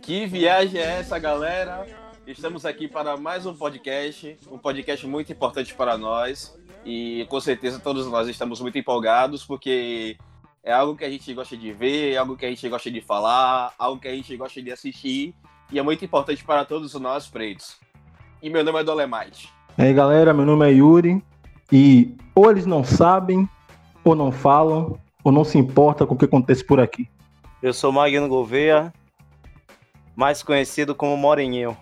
Que viagem é essa, galera? Estamos aqui para mais um podcast, um podcast muito importante para nós e com certeza todos nós estamos muito empolgados porque é algo que a gente gosta de ver, é algo que a gente gosta de falar, algo que a gente gosta de assistir e é muito importante para todos nós pretos. E meu nome é Dolemite. E aí galera, meu nome é Yuri e ou eles não sabem, ou não falam, ou não se importa com o que acontece por aqui. Eu sou Magno Gouveia, mais conhecido como Moreninho.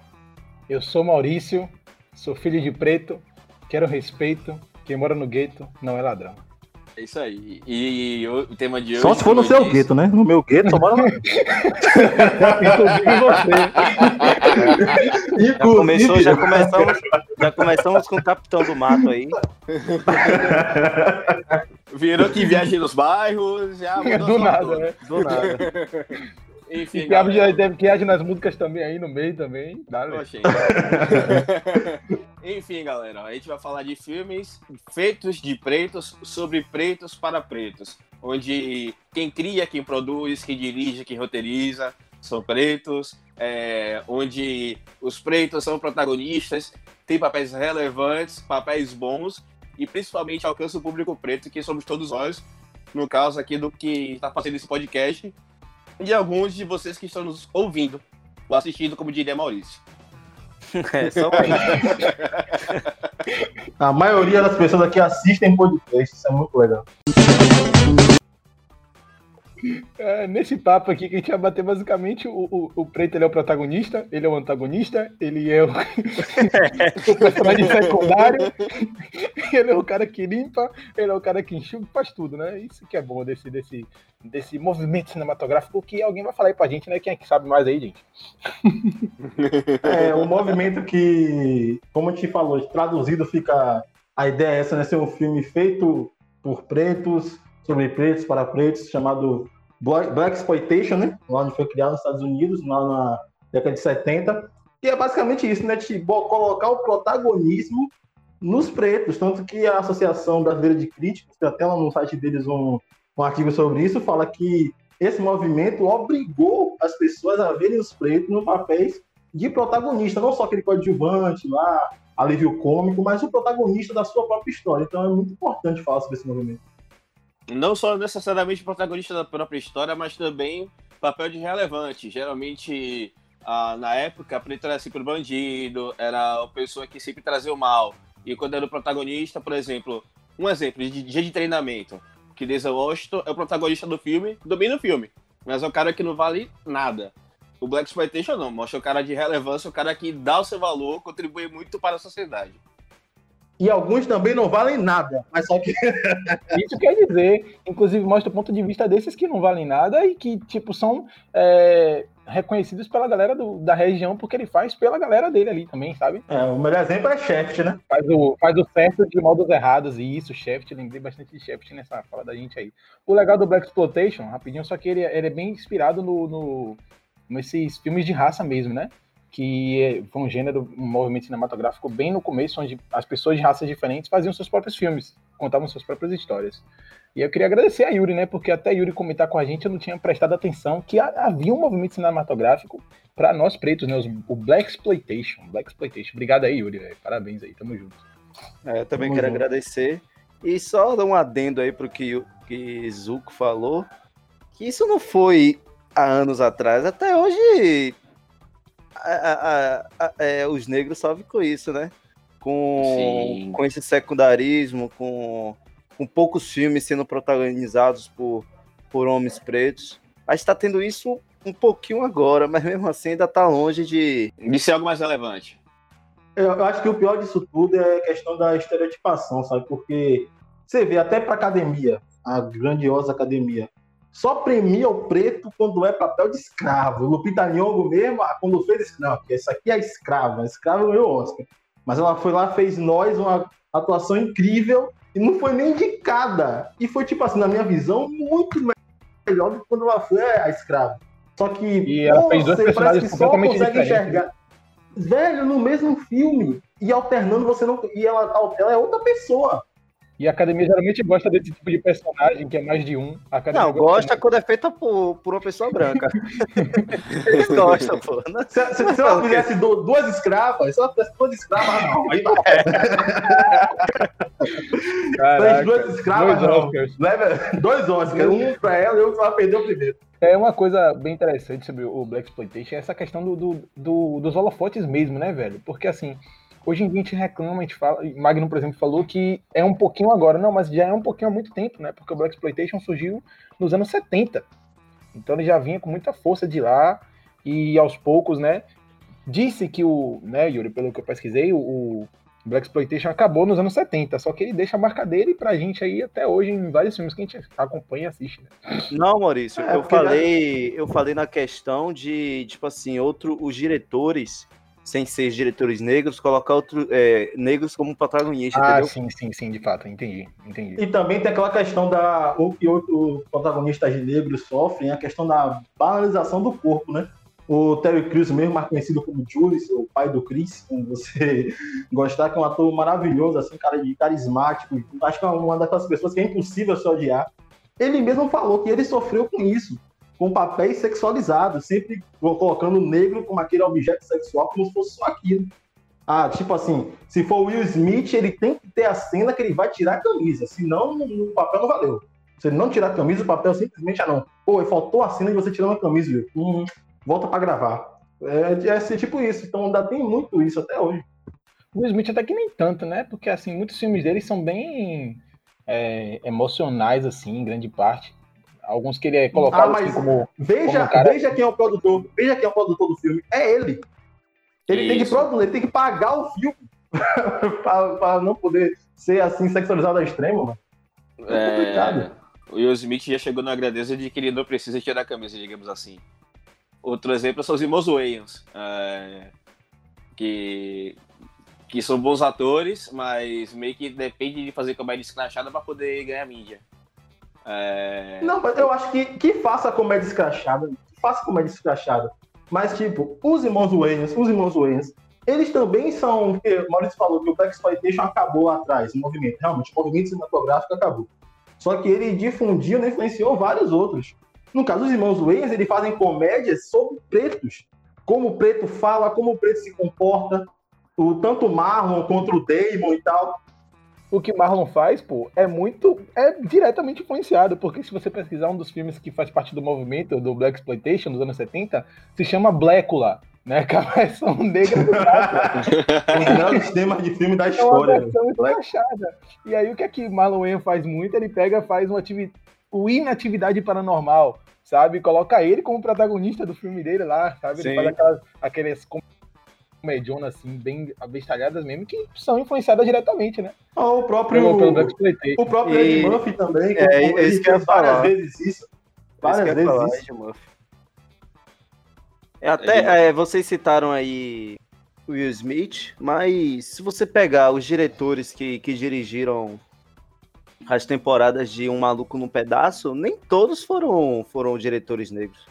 Eu sou Maurício, sou filho de preto, quero respeito, quem mora no gueto não é ladrão. É isso aí. E, o tema de hoje. Só se for no seu gueto, né? No meu gueto, só mora lá. Inclusive você. Já começou, já começamos, já começamos com o Capitão do Mato aí. Virou que viagem nos bairros, já mudou Do nada, tudo. né? Do nada. Enfim, E que age, galera. deve que age nas músicas também aí no meio também. Dale. Enfim, galera, a gente vai falar de filmes feitos de pretos sobre pretos para pretos, onde quem cria, quem produz, quem dirige, quem roteiriza são pretos, é, onde os pretos são protagonistas, têm papéis relevantes, papéis bons e principalmente alcançam o público preto, que somos todos nós, no caso aqui do que está fazendo esse podcast, e alguns de vocês que estão nos ouvindo ou assistindo, como diria Maurício. É, só A maioria das pessoas aqui assistem podcast, isso é muito legal. É, nesse papo aqui que a gente vai bater basicamente, o, o, o preto ele é o protagonista, ele é o antagonista, ele é o, o personagem secundário, ele é o cara que limpa, ele é o cara que enxuga, faz tudo, né? Isso que é bom desse, desse, desse movimento cinematográfico que alguém vai falar aí pra gente, né? Quem é que sabe mais aí, gente? É um movimento que, como a gente falou, traduzido fica. A ideia é essa, né? Ser um filme feito por pretos, sobre pretos, para pretos, chamado Black Exploitation, né? Lá onde foi criado nos Estados Unidos, lá na década de 70. E é basicamente isso, né? De colocar o protagonismo nos pretos. Tanto que a Associação Brasileira de Críticos, tem até lá no site deles um, um artigo sobre isso, fala que esse movimento obrigou as pessoas a verem os pretos no papéis de protagonista, não só aquele coadjuvante lá, alívio cômico, mas o protagonista da sua própria história. Então é muito importante falar sobre esse movimento. Não só necessariamente protagonista da própria história, mas também papel de relevante. Geralmente, ah, na época, preto era sempre o bandido, era a pessoa que sempre trazia o mal. E quando era o protagonista, por exemplo, um exemplo de dia de treinamento, que Denzel Washington é o protagonista do filme, domina o filme, mas é o cara que não vale nada. O Black Exploitation não, mostra o cara de relevância, o cara que dá o seu valor, contribui muito para a sociedade. E alguns também não valem nada, mas só que Isso quer dizer, inclusive mostra o ponto de vista desses que não valem nada e que, tipo, são é, reconhecidos pela galera do- da região porque ele faz pela galera dele ali também, sabe? é, o melhor exemplo é Shaft, né? Faz o, faz o certo de modos errados e isso, Shaft, lembrei bastante de Shaft nessa fala da gente aí. O legal do Black Exploitation, rapidinho, só que ele, ele é bem inspirado no, no, nesses filmes de raça mesmo, né? Que é- foi um gênero, um movimento cinematográfico bem no começo, onde as pessoas de raças diferentes faziam seus próprios filmes, contavam suas próprias histórias. E eu queria agradecer a Yuri, né? Porque até Yuri comentar com a gente, eu não tinha prestado atenção que ha- havia um movimento cinematográfico para nós pretos, né? O Black Exploitation. Black Exploitation. Obrigado aí, Yuri. velho. Parabéns aí, tamo junto. É, eu também Tamo quero junto. agradecer. E só dar um adendo aí pro que, o- que Zuko falou, que isso não foi há anos atrás. Até hoje a- a- é, os negros sofrem com isso, né? Com, Sim. com esse secundarismo, com, com poucos filmes sendo protagonizados por, por homens pretos. A gente tá tendo isso um pouquinho agora, mas mesmo assim ainda tá longe de. De ser algo mais relevante. Eu, eu acho que o pior disso tudo é a questão da estereotipação, sabe? Porque você vê até para academia, a grandiosa academia, só premia o preto quando é papel de escravo. Lupita Nyong'o mesmo, quando fez não, porque essa aqui é escrava, a escrava ganhou o Oscar. Mas ela foi lá, fez nós uma atuação incrível e não foi nem indicada. E foi, tipo assim, na minha visão, muito melhor do que quando ela foi a escrava. Só que E ela fez dois você personagens parece que só completamente consegue diferentes, enxergar. Velho, no mesmo filme. E alternando, você não. E ela, ela é outra pessoa. E a academia geralmente gosta desse tipo de personagem, que é mais de um. A academia Não, gosta quando é feita por, por uma pessoa branca. Eles gostam, pô. Não- Se, se, se ela fizesse du- duas escravas, se ela fizesse duas escravas, não. Aí não. Fez Caraca, duas escravas, dois não. Oscars. Leva dois Oscars, um pra ela e outro pra ela perder o primeiro. É uma coisa bem interessante sobre o Black Exploitation, é essa questão do, do, do- dos holofotes mesmo, né, velho? Porque assim, hoje em dia a gente reclama, a gente fala, e Magnum, por exemplo, falou que é um pouquinho agora, não, mas já é um pouquinho há muito tempo, né? Porque o Black Exploitation surgiu nos anos 70. Então ele já vinha com muita força de lá e aos poucos, né? Disse que o, né, Yuri, pelo que eu pesquisei, o, o Black Exploitation acabou nos anos 70, só que ele deixa a marca dele pra gente aí até hoje em vários filmes que a gente acompanha e assiste, né? Não, Maurício, É, eu falei, eu falei na questão de, tipo assim, outro, os diretores, sem ser diretores negros, colocar outro, é, negros como protagonista, Ah, entendeu? sim, sim, sim, de fato, entendi, entendi. E também tem aquela questão da. O que os protagonistas negros sofrem, a questão da banalização do corpo, né? O Terry Crews, mesmo mais conhecido como Julius, o pai do Chris, como você gostar, que é um ator maravilhoso, assim, cara de carismático. Acho que é uma daquelas pessoas que é impossível se odiar. Ele mesmo falou que ele sofreu com isso, com papéis sexualizados, sempre colocando o negro como aquele objeto sexual, como se fosse só aquilo. Ah, tipo assim, se for Will Smith, ele tem que ter a cena que ele vai tirar a camisa, senão o papel não valeu. Se ele não tirar a camisa, o papel simplesmente, ah não, pô, faltou a cena de você tirando a camisa, Will. Hum, volta pra gravar. É, é assim, tipo isso, então ainda tem muito isso até hoje. Will Smith até que nem tanto, né? Porque, assim, muitos filmes dele são bem é, emocionais, assim, em grande parte. Alguns que ele é colocado Ah, mas- assim, como... Veja, Como cara- veja quem é o produtor, veja quem é o produtor do filme, é ele. Ele tem que Isso. produzir, ele tem que pagar o filme pra, pra não poder ser assim sexualizado ao extremo, mano. É complicado. o Will Smith já chegou na grandeza de que ele não precisa tirar a camisa, digamos assim. Outro exemplo são os irmãos Wayans, é, que, que são bons atores, mas meio que depende de fazer comédia escrachada para poder ganhar mídia. É, Não, mas eu acho que, que faça comédia escrachada, que faça comédia escrachada. Mas, tipo, os irmãos Wayans, os irmãos Wayans, eles também são. Porque o Maurício falou que o Black Exploitation acabou atrás, o movimento. Realmente, o movimento cinematográfico acabou. Só que ele difundiu e influenciou vários outros. No caso dos irmãos Wayans, eles fazem comédias sobre pretos. Como o preto fala, como o preto se comporta. O, tanto Marlon contra o Damon e tal. O que Marlon faz, pô, é muito... É diretamente influenciado, porque se você pesquisar um dos filmes que faz parte do movimento do Black Exploitation dos anos 70, se chama Blécula, né? Que é a versão negra do. Os grandes temas de filme da É uma história. versão escrachada. E aí o que é que Marlon Wayans faz muito? Ele pega, faz uma atividade, o inatividade paranormal, sabe? Coloca ele como protagonista do filme dele lá, sabe? Sim. Ele faz aquelas, aquelas comedionas assim, bem abestalhadas mesmo, que são influenciadas diretamente, né? Ou o próprio. Pelo, pelo Black. O próprio E- Ed Murphy também, que É, é isso que eu várias falar. vezes isso. Várias vezes falar, isso. Ed Murphy. É, até é, vocês citaram aí o Will Smith, mas se você pegar os diretores que, que dirigiram as temporadas de Um Maluco num Pedaço, nem todos foram, foram diretores negros.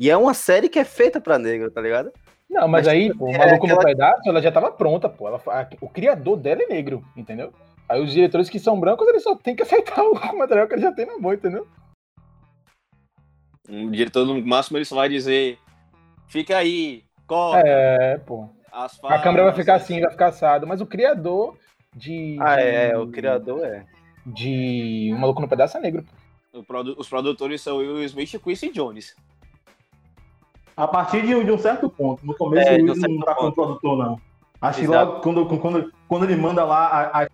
E é uma série que é feita pra negro, tá ligado? Não, mas Mas, aí, pô, o é Maluco no aquela- Pedaço, ela já tava pronta, pô. Ela, a- o criador dela é negro, entendeu? Aí os diretores que são brancos, eles só tem que aceitar o material que ele já tem na mão, entendeu? um diretor, no máximo, ele só vai dizer: fica aí, corta. É, pô. as A câmera vai falas, ficar assim, vai ficar assado. Mas o criador de. Ah, de- é, o criador é. De Um Maluco no Pedaço é negro. o produ- Os produtores são Will Smith e Quincy Jones. A partir de, um- de um certo ponto. No começo É, de um ele não tá como ponto. produtor, não. Acho que logo quando, quando, quando ele manda lá a, a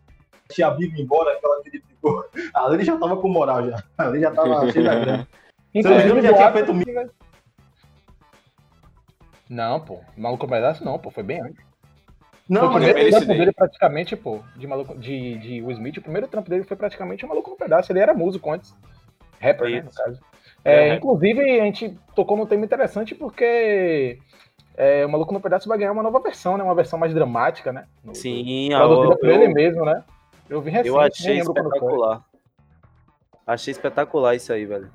tia Bibi embora, aquela que ele ficou. Ali ele já tava com moral já. Ali já tava cheio da grana. Me engano, já tinha feito boatos- Não, pô. Maluco Pedaço não, pô. Foi bem antes. Não, foi o mas é primeiro trampo dele praticamente, pô, de, maluco, de, de Will Smith, o primeiro trampo dele foi praticamente o Maluco no Pedaço. Ele era músico antes. Rapper, né, no caso. É, É, inclusive, a gente tocou num tema interessante porque é, o Maluco no Pedaço vai ganhar uma nova versão, né? Uma versão mais dramática, né? No- Sim, a- Produzida eu, por ele eu, mesmo, né? Eu vi recente, eu achei espetacular. Achei espetacular isso aí, velho.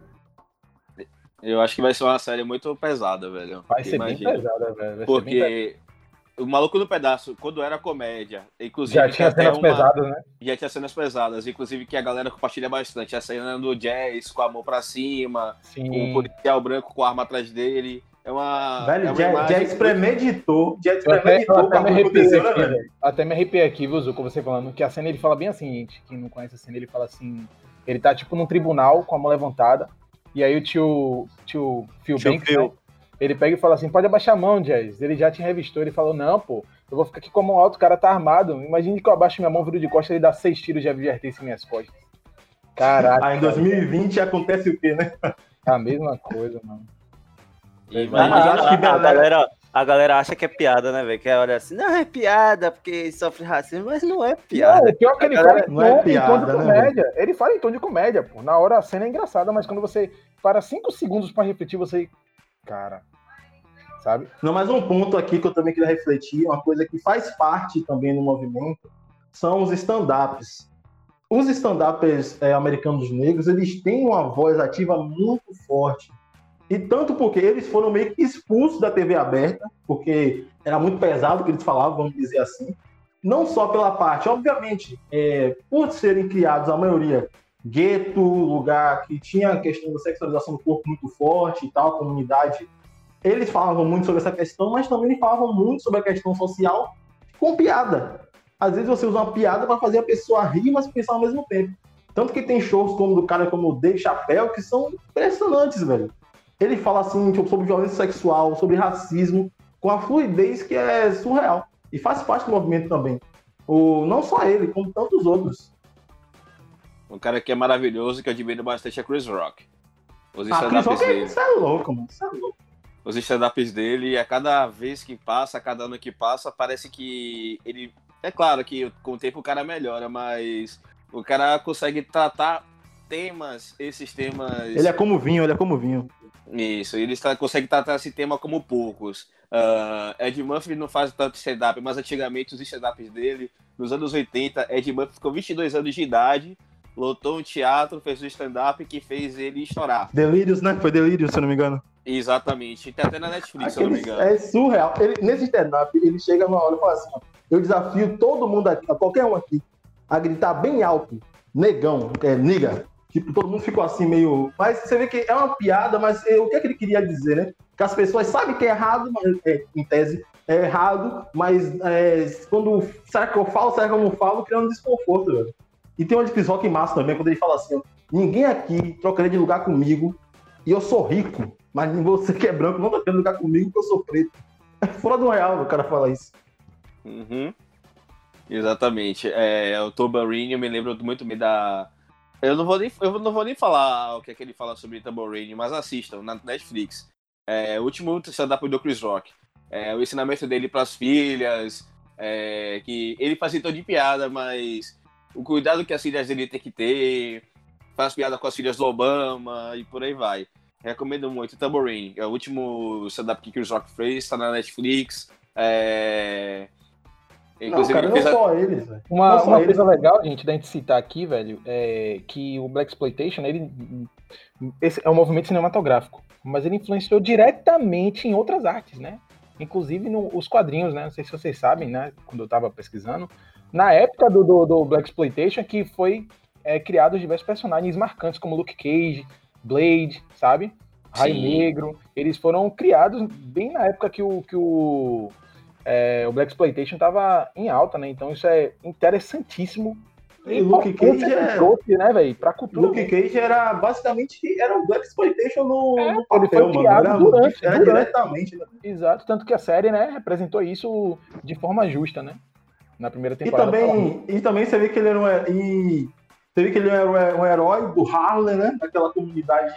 Eu acho que vai ser uma série muito pesada, velho. Vai ser Imagina. bem pesada, velho. Vai ser bem pesada. Porque o Maluco no Pedaço, quando era comédia, inclusive. Já tinha até cenas uma- pesadas, né? Já tinha cenas pesadas, inclusive que a galera compartilha bastante. A cena do Jazz com a mão pra cima, o Sim. policial branco com a arma atrás dele. É uma. Velho, é uma Jazz, Jazz premeditou. Jazz até, premeditou até pra me arrepiei aqui, né, velho? Até me arrepiei aqui, viu, Zuko, você falando que a cena ele fala bem assim, gente. Quem não conhece a cena, ele fala assim. Ele tá tipo num tribunal com a mão levantada. E aí o tio, tio Phil Tio Banks, Phil. né, ele pega e fala assim: pode abaixar a mão, Jazz. Ele já te revistou. Ele falou: não, pô, eu vou ficar aqui com a mão alta, o cara tá armado. Imagine que eu abaixo minha mão, viro de costas, ele dá seis tiros de advertência em minhas costas. Caraca, Aí em 2020 acontece o quê, né? é a mesma coisa, mano. E Mas vai- acho que a, a galera- galera, a galera acha que é piada, né, velho? Que olha assim, não é piada porque sofre racismo, mas não é Não, piada. o pior é que ele fala em não é tom, em tom piada, de né, comédia. ele fala em tom de comédia, pô. Na hora a cena é engraçada, mas quando você para cinco segundos pra refletir, você. Cara. Sabe? Não, mas um ponto aqui que eu também queria refletir, uma coisa que faz parte também do movimento, são os stand-ups. Os stand-ups é, americanos negros, eles têm uma voz ativa muito forte. E tanto porque eles foram meio que expulsos da TV aberta, porque era muito pesado o que eles falavam, vamos dizer assim. Não só pela parte, obviamente, é, por serem criados, a maioria, gueto, lugar que tinha a questão da sexualização do corpo muito forte e tal, comunidade eles falavam muito sobre essa questão, mas também falavam muito sobre a questão social com piada. Às vezes você usa uma piada para fazer a pessoa rir, mas pensar ao mesmo tempo. Tanto que tem shows como do cara como o Dave Chappelle que são impressionantes, velho. Ele fala assim tipo, sobre violência sexual, sobre racismo, com a fluidez que é surreal. E faz parte do movimento também. O, não só ele, como tantos outros. Um cara que é maravilhoso, que eu admiro bastante é Chris Rock. Os Ah, Chris Rock, dele. isso é louco, mano. Isso é louco. Os stand-ups dele, a cada vez que passa, a cada ano que passa, parece que ele. É claro que com o tempo o cara melhora, mas o cara consegue tratar temas, esses temas. Ele é como vinho, ele é como vinho. Isso, ele está, consegue tratar esse tema como poucos. Ah, Ed Murphy não faz tanto stand-up, mas antigamente os stand-ups dele, nos anos 80, Ed Murphy ficou 22 anos de idade, lotou um teatro, fez um stand-up que fez ele chorar. Delírios, né? Foi Delírios, se eu não me engano. Exatamente. Tem até na Netflix, se eu não me Aquele- engano. é surreal. Ele, nesse stand-up, ele chega numa hora e fala assim: ó, eu desafio todo mundo aqui, qualquer um aqui, a gritar bem alto, negão, é, niga. Tipo, todo mundo ficou assim meio. Mas você vê que é uma piada, mas é, o que, é que ele queria dizer, né? Que as pessoas sabem que é errado, mas, é, em tese, é errado, mas é, quando. Será que eu falo, será que eu não falo, criando desconforto, velho. E tem um de Rock massa também, quando ele fala assim: ninguém aqui trocaria de lugar comigo e eu sou rico, mas você que é branco não tá querendo lugar comigo porque eu sou preto. É fora do real o cara falar isso. Uhum. Exatamente. É, o Tambourine, eu me lembro muito bem da. Eu não vou nem, eu não vou nem falar o que é que ele fala sobre Tambourine, mas assistam na Netflix. É, o último stand-up do Chris Rock. É, o ensinamento dele para as filhas, é, que ele faz então de piada, mas o cuidado que as filhas dele tem que ter, faz piada com as filhas do Obama e por aí vai. Recomendo muito Tambourine. É o último stand-up que Chris Rock fez, está na Netflix. É... Não, cara, não fez só eles, velho. Uma, Não só uma eles. coisa legal, gente, da gente citar aqui, velho, é que o Black Exploitation, ele esse é um movimento cinematográfico, mas ele influenciou diretamente em outras artes, né? Inclusive nos quadrinhos, né? Não sei se vocês sabem, né? Quando eu tava pesquisando, na época do, do, do Black Exploitation que foi é, criados diversos personagens marcantes como Luke Cage, Blade, sabe? Raio. Negro, eles foram criados bem na época que o, que o, é, o Black Exploitation tava em alta, né? Então isso é interessantíssimo. E Luke Cage é- trouxe, né, velho? Pra cultura. Luke Cage era basicamente era um Black Exploitation no, É, no ele papel, foi mano. criado Era, durante- era durante. diretamente. Né? Exato, tanto que a série, né, representou isso de forma justa, né? Na primeira E temporada. também, e também você vê que ele era um, e você vê que ele era um- herói do Harlem, né? Daquela comunidade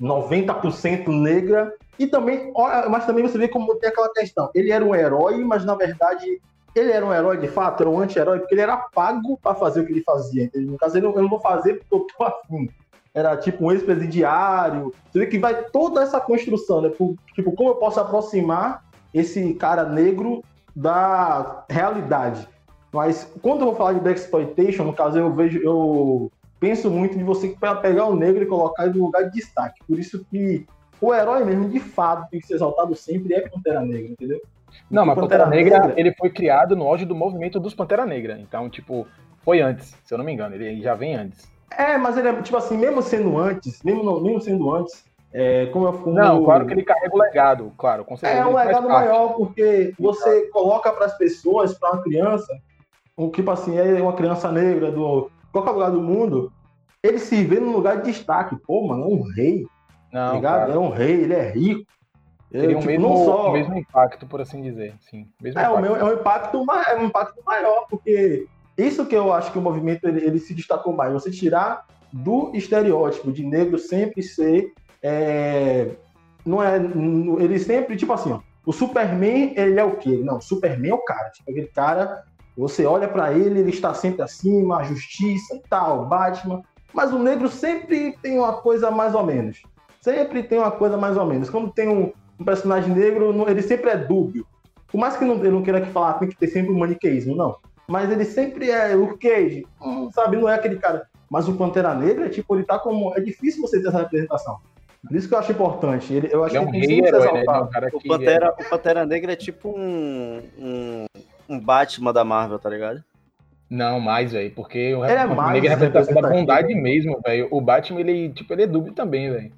90% negra. E também, mas também você vê como tem aquela questão. Ele era um herói, mas na verdade ele era um herói de fato, era um anti-herói, porque ele era pago para fazer o que ele fazia. No caso, ele, eu não vou fazer porque eu tô afim. Era tipo um ex-presidiário. Você vê que vai toda essa construção, né? Por- Tipo, como eu posso aproximar esse cara negro da realidade. Mas quando eu vou falar de Black Exploitation, no caso, eu vejo, eu penso muito de você pe- pegar o negro e colocar ele no lugar de destaque. Por isso que o herói mesmo, de fato, tem que ser exaltado sempre é Pantera Negra, entendeu? Não, Porque mas Pantera Negra, ele foi criado no auge do movimento dos Pantera Negra. Então, tipo, foi antes, se eu não me engano. Ele já vem antes. É, mas ele é, tipo assim, mesmo sendo antes, mesmo, mesmo sendo antes, é, como eu como Não, claro que ele carrega o legado, claro, com certeza. É um legado maior, porque você coloca para as pessoas, para uma criança, um tipo assim, é uma criança negra do qualquer lugar do mundo, ele se vê num lugar de destaque. Pô, mano, é um rei, tá Não, ligado? claro. É um rei, ele é rico. Ele, Teria o tipo, mesmo, não só... o mesmo impacto, por assim dizer. Sim, mesmo É, o impacto. meu, é um impacto, é um impacto maior, porque isso que eu acho que o movimento ele, ele se destacou mais. Você tirar do estereótipo de negro sempre ser. é, não é. Ele sempre, tipo assim, ó, o Superman, ele é o quê? Não, o Superman é o cara. Tipo, aquele cara, você olha pra ele, ele está sempre acima, a justiça e tal, Batman. Mas o negro sempre tem uma coisa mais ou menos. Sempre tem uma coisa mais ou menos. Quando tem um, um personagem negro, não- ele sempre é dúbio. Por mais que não, ele não queira que falar, tem que ter sempre um maniqueísmo, não. Mas ele sempre é o Cage, hum, sabe? Não é aquele cara. Mas o Pantera Negra, tipo, ele tá como. É difícil você ter essa representação. Por isso que eu acho importante. Ele, eu acho Ele é um que ele rei herói, né? É um O Pantera, o Pantera Negra é tipo um, um, um Batman da Marvel, tá ligado? Não, mais, velho, porque o é Pantera mais Negra é a representação da representativo. bondade mesmo, velho. O Batman, ele, tipo, ele é dúbio também, velho.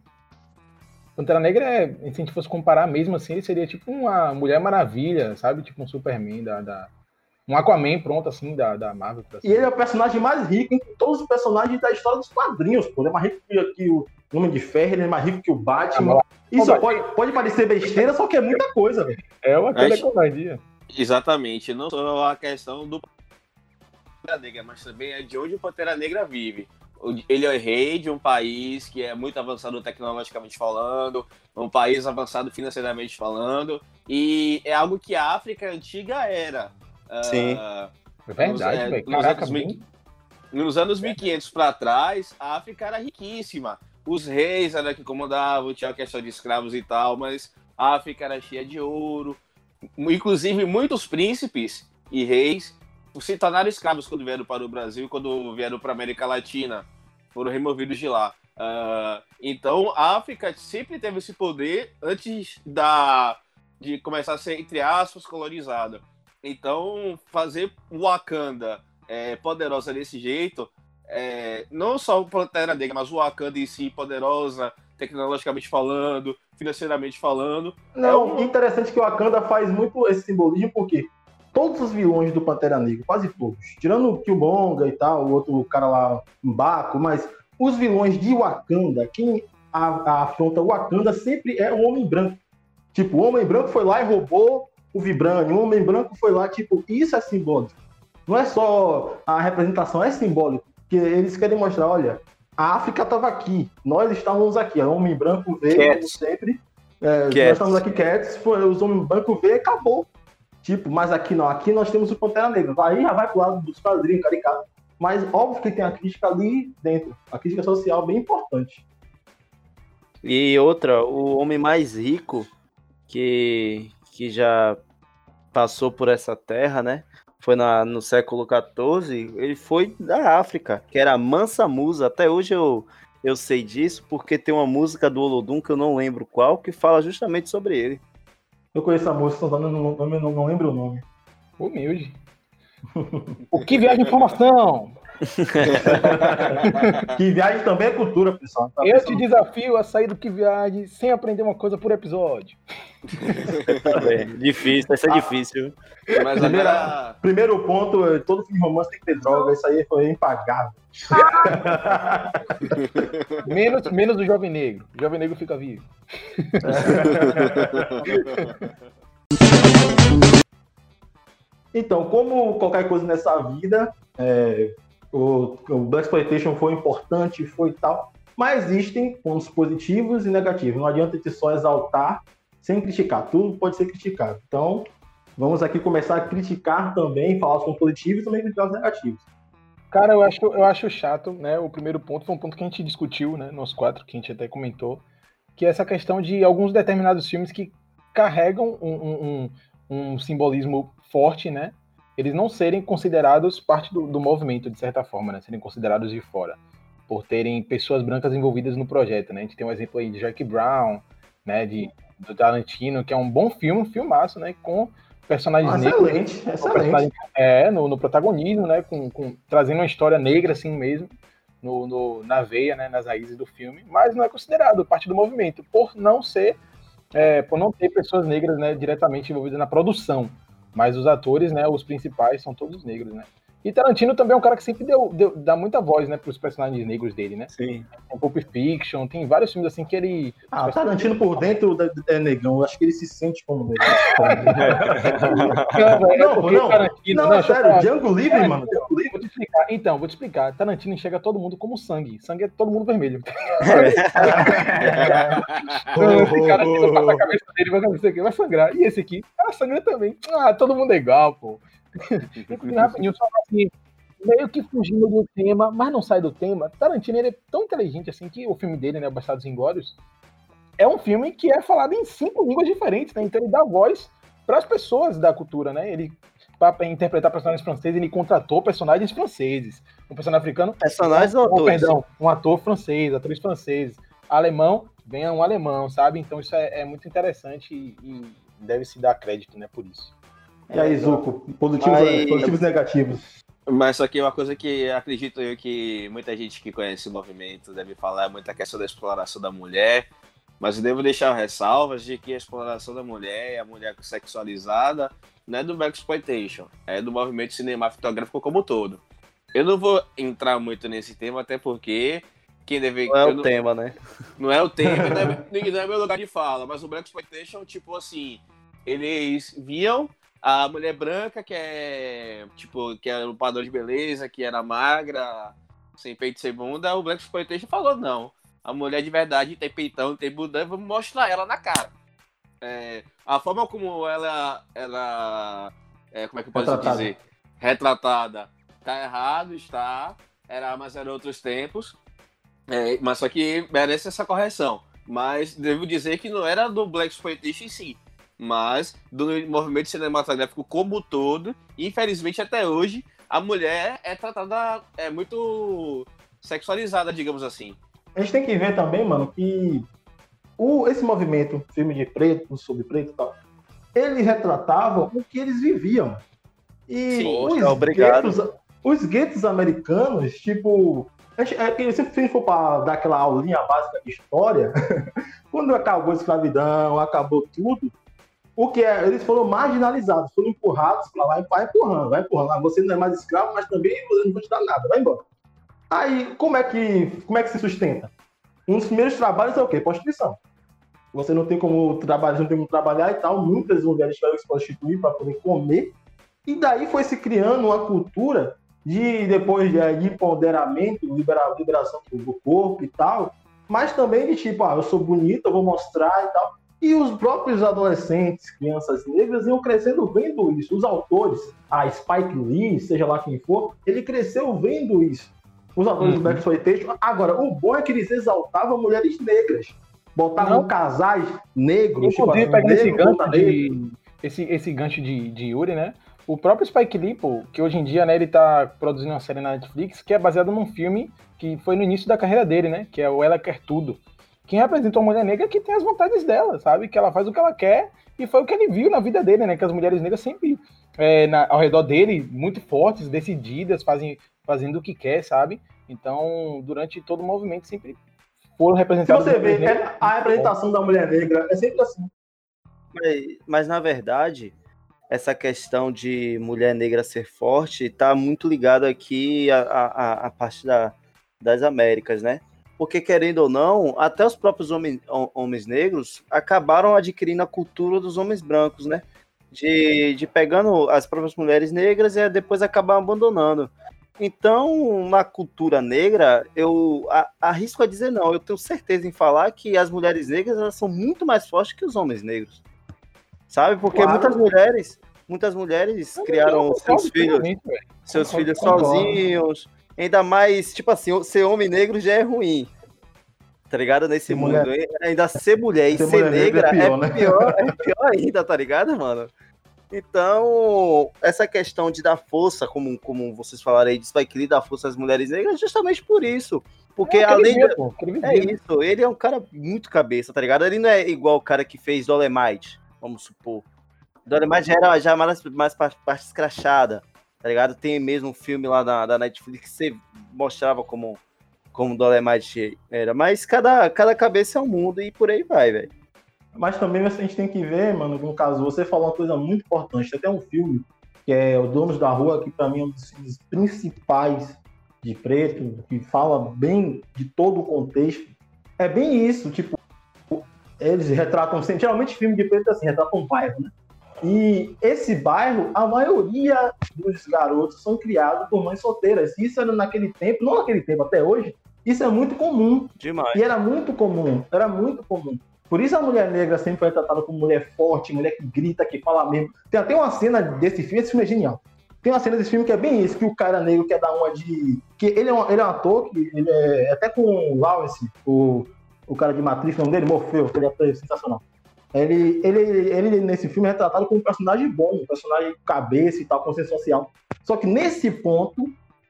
Pantera Negra é, se a gente fosse comparar mesmo assim, ele seria tipo uma Mulher Maravilha, sabe? Tipo um Superman da. da- um Aquaman pronto, assim, da, da Marvel. assim E ele é o personagem mais rico entre todos os personagens da história dos quadrinhos, pô. Ele é mais rico que, que o Homem de Ferro, ele é mais rico que o Batman. Isso Ô, pode, pode parecer besteira, só que é muita coisa, velho. É uma coisa Acho- covardia. Exatamente, não só a questão do Pantera Negra, mas também é de onde o Pantera Negra vive. Ele é rei de um país que é muito avançado tecnologicamente falando, um país avançado financeiramente falando, e é algo que a África antiga era. Sim. Ah, É verdade, nos, é, velho. nos Caraca, anos nos anos 1500 para trás, a África era riquíssima. Os reis eram que comandavam, tinha a questão de escravos e tal, mas a África era cheia de ouro. Inclusive, muitos príncipes e reis se tornaram escravos quando vieram para o Brasil, quando vieram para a América Latina, foram removidos de lá. Ah, então, a África sempre teve esse poder antes da, de começar a ser, entre aspas, colonizada. Então, fazer Wakanda é, poderosa desse jeito, é, não só o Pantera Negra, mas o Wakanda em si poderosa, tecnologicamente falando, financeiramente falando. Não, É um- interessante que o Wakanda faz muito esse simbolismo, porque todos os vilões do Pantera Negra, quase todos, tirando o Killmonger e tal, o outro cara lá, Mbaku, mas os vilões de Wakanda, quem a- a afronta o Wakanda sempre é um homem branco. Tipo, o homem branco foi lá e roubou o Vibranium, o homem branco foi lá, tipo, isso é simbólico. Não é só a representação, é simbólico. Que eles querem mostrar, olha, a África estava aqui, nós estávamos aqui, o homem branco veio, como sempre, é, nós estamos aqui quietos, foi, os homens brancos veio e acabou. Tipo, mas aqui não, aqui nós temos o Pantera Negra. Aí já vai pro lado dos quadrinhos, caricato. Mas óbvio que tem a crítica ali dentro. A crítica social bem importante. E outra, o homem mais rico que, que já passou por essa terra, né? Foi na, no século XIV, ele foi da África, que era a Mansa Musa. Até hoje eu, eu sei disso, porque tem uma música do Olodum, que eu não lembro qual, que fala justamente sobre ele. Eu conheço a música, só não, não, não, não lembro o nome. Humilde. o que viaja informação? Que viagem também é cultura, pessoal. Tá Eu te desafio a sair do que viaje sem aprender uma coisa por episódio. É, difícil, vai ser Ah. difícil. Mas Primeira- agora, Primeiro ponto, é, todo filme de romance tem que ter droga. Isso aí foi impagável. Menos, menos do Jovem Negro. O Jovem Negro fica vivo. Então, como qualquer coisa nessa vida, é, o, o Black Exploitation foi importante, foi tal, mas existem pontos positivos e negativos. Não adianta a gente só exaltar sem criticar. Tudo pode ser criticado. Então, vamos aqui começar a criticar também, falar os pontos positivos e também criticar os negativos. Cara, eu acho, eu acho chato, né? O primeiro ponto foi um ponto que a gente discutiu, né? Nós quatro, que a gente até comentou, que é essa questão de alguns determinados filmes que carregam um, um- um- um simbolismo forte, né? Eles não serem considerados parte do, do movimento, de certa forma, né? Serem considerados de fora, por terem pessoas brancas envolvidas no projeto, né? A gente tem um exemplo aí de Jack Brown, né? De, do Tarantino, que é um bom filme, um filmaço, né? Com personagens Ah, negros excelente, personagem- é, no, no protagonismo, né? Com, com- trazendo uma história negra assim mesmo, no, no- na veia, né? Nas raízes do filme, mas não é considerado parte do movimento, por não ser, é, por não ter pessoas negras, né? Diretamente envolvidas na produção. Mas os atores, né? Os principais são todos negros, né? E Tarantino também é um cara que sempre deu, deu- dá muita voz, né? Para os personagens negros dele, né? Sim. Tem Pulp Fiction, tem vários filmes assim que ele. Ah, o Tarantino por dentro é, é negão. Eu acho que ele se sente como negão. Não, é Não, não. Tarantino- Não, não, é eu sério. Django Livre, mano. Django Livre. Vou te explicar. Então, vou te explicar. Tarantino enxerga todo mundo como sangue. Sangue é todo mundo vermelho. Então, esse cara não passa a cabeça dele, vai vai sangrar. E esse aqui? Ah, sangra também. Ah, todo mundo é igual, pô. Rapidinho, só assim, meio que fugindo do tema, mas não sai do tema. Tarantino ele é tão inteligente assim que o filme dele, né, Bastardos Inglórios, é um filme que é falado em cinco línguas diferentes, né? Então ele dá voz para as pessoas da cultura, né? Ele para interpretar personagens franceses, ele contratou personagens franceses. Um personagem africano Personagens ou atores? perdão, um ator francês, atores franceses. Alemão, venha um alemão, sabe? Então isso é, é muito interessante e, e deve se dar crédito, né, por isso. E aí, Zuko? Positivos, Mas- positivos e negativos. Mas só que uma coisa que acredito eu que muita gente que conhece o movimento deve falar é muita questão da exploração da mulher. Mas eu devo deixar ressalvas de que a exploração da mulher e a mulher sexualizada não é do Blaxploitation, é do movimento cinematográfico como um todo. Eu não vou entrar muito nesse tema, até porque quem deve. Não é eu o não- tema, né? não é o tema, não é, não é meu lugar de fala, mas o Black Exploitation, tipo assim, eles viam a mulher branca que é, tipo, que era o padrão de beleza, que era magra, sem peito sem bunda, o Black Exploitation falou, não, a mulher de verdade tem peitão, tem bunda, vamos mostrar ela na cara. É, a forma como ela, ela é, como é que eu posso Retratada. dizer? Retratada. Tá errado, está, era, mas eram outros tempos, é, mas só que merece essa correção. Mas devo dizer que não era do Black Exploitation em si, mas do movimento cinematográfico como um todo. Infelizmente, até hoje, a mulher é tratada é muito sexualizada, digamos assim. A gente tem que ver também, mano, que o, esse movimento, filme de preto, sobre preto e tal, eles retratavam o que eles viviam. E Sim, os, obrigado. guetos, os guetos americanos, tipo. a gente- é que se a gente for para dar aquela aulinha básica de história, quando acabou a escravidão, acabou tudo, o que é, eles foram marginalizados, foram empurrados para lá vai empurrando, vai empurrando. Ah, você não é mais escravo, mas também você não vai te dar nada, vai embora. Aí, como é que, como é que se sustenta? Um dos primeiros trabalhos é o quê? Prostituição. Você não tem como trabalhar, não tem como trabalhar e tal. Muitas mulheres tiveram que se prostituir para poder comer. E daí foi se criando uma cultura de, depois de, de empoderamento, libera- liberação do corpo e tal. Mas também de tipo, ah, eu sou bonita, eu vou mostrar e tal. E os próprios adolescentes, crianças negras, iam crescendo vendo isso. Os autores, a Spike Lee, seja lá quem for, ele cresceu vendo isso. Os autores Uhum. do Black Exploitation. Agora, o bom é que eles exaltavam mulheres negras. Botavam Não. casais negros. tipo Inclusive, assim, pegando esse gancho de. Esse, esse gancho de, de Yuri, né? O próprio Spike Lee, pô, que hoje em dia, né, ele tá produzindo uma série na Netflix que é baseada num filme que foi no início da carreira dele, né? Que é o Ela Quer Tudo. Quem representa uma mulher negra que tem as vontades dela, sabe? Que ela faz o que ela quer e foi o que ele viu na vida dele, né? Que as mulheres negras sempre é, na- ao redor dele, muito fortes, decididas, fazem, fazendo o que quer, sabe? Então, durante todo o movimento, sempre foram Se representadas. você mulheres vê, negras. é- a representação da mulher negra é sempre assim. Mas, mas, na verdade, essa questão de mulher negra ser forte está muito ligado aqui à, à, à parte da, das Américas, né? Porque, querendo ou não, até os próprios homens, hom- homens negros acabaram adquirindo a cultura dos homens brancos, né? De, de pegando as próprias mulheres negras e depois acabar abandonando. Então, na cultura negra, eu arrisco a dizer não. Eu tenho certeza em falar que as mulheres negras elas são muito mais fortes que os homens negros. Sabe? Porque Claro. muitas mulheres, muitas mulheres criaram Eu seus filhos, seus filhos sozinhos. Ainda mais, tipo assim, ser homem negro já é ruim. Tá ligado? Nesse Ser mundo. mulher- Ainda ser mulher e Ser ser, negra negra é é pior, né? pior, é pior ainda, tá ligado, mano? Então, essa questão de dar força, como, como vocês falaram aí, de Spike Lee dar força às mulheres negras, é justamente por isso. Porque É, além de, pô, é isso, ele é um cara muito cabeça, tá ligado? Ele não é igual o cara que fez Dolemite, vamos supor. Dolemite já era já mais, mais parte escrachada, tá ligado? Tem mesmo um filme lá da, da Netflix que você mostrava como, como Dolemite era. Mas cada, cada cabeça é um mundo e por aí vai, velho. Mas também a gente tem que ver, mano, no caso, você falou uma coisa muito importante. Tem até um filme que é O Donos da Rua, que para mim é um dos filmes principais de preto, que fala bem de todo o contexto. É bem isso, tipo, eles retratam, geralmente filme de preto é assim, retratam um bairro, né? E esse bairro, a maioria dos garotos são criados por mães solteiras. Isso era naquele tempo, não naquele tempo, até hoje, isso é muito comum. Demais. E era muito comum, era muito comum. Por isso a mulher negra sempre foi tratada como mulher forte, mulher que grita, que fala mesmo. Tem até uma cena desse filme, esse filme é genial. Tem uma cena desse filme que é bem isso, que o cara negro quer dar uma de. Que ele é um, ele é um ator, que ele é até com o Lawrence, o, o cara de Matrix, o nome dele, Morfeu, que ele é sensacional. Ele, ele, ele, nesse filme, é retratado como um personagem bom, um personagem cabeça e tal, consciência social. Só que nesse ponto,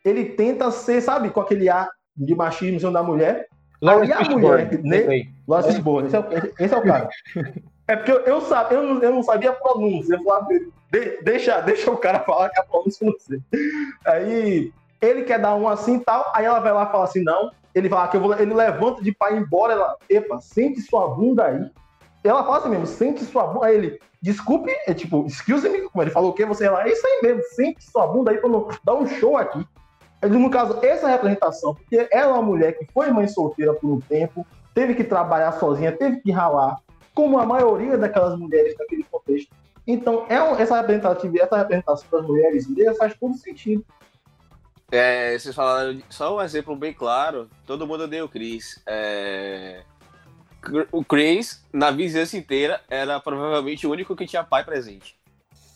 ele tenta ser, sabe, com aquele ar de machismo da mulher, Lawrence Aí a mulher, né? Lawrence Fishburne, esse, é, o- esse é o cara. É porque eu, eu, sa- eu, não, eu não sabia a pronúncia. Eu falava, "De- deixa, deixa o cara falar que a pronúncia não sei. Aí ele quer dar um assim e tal, aí ela vai lá e fala assim, não. Ele fala que eu vou, ele levanta de pai embora, ela, epa, sente sua bunda aí. Ela fala assim mesmo, sente sua bunda. Aí ele, desculpe, é tipo, excuse me, como ele falou o quê? Você lá, é isso aí mesmo, sente sua bunda aí pra não dar um show aqui. No caso, essa representação, porque ela é uma mulher que foi mãe solteira por um tempo, teve que trabalhar sozinha, teve que ralar, como a maioria daquelas mulheres naquele contexto. Então, é um- essa representatividade, essa representação das mulheres negras faz todo sentido. É, vocês falaram, só um exemplo bem claro, todo mundo odeia o Chris. É, o Chris, na vizinhança inteira, era provavelmente o único que tinha pai presente.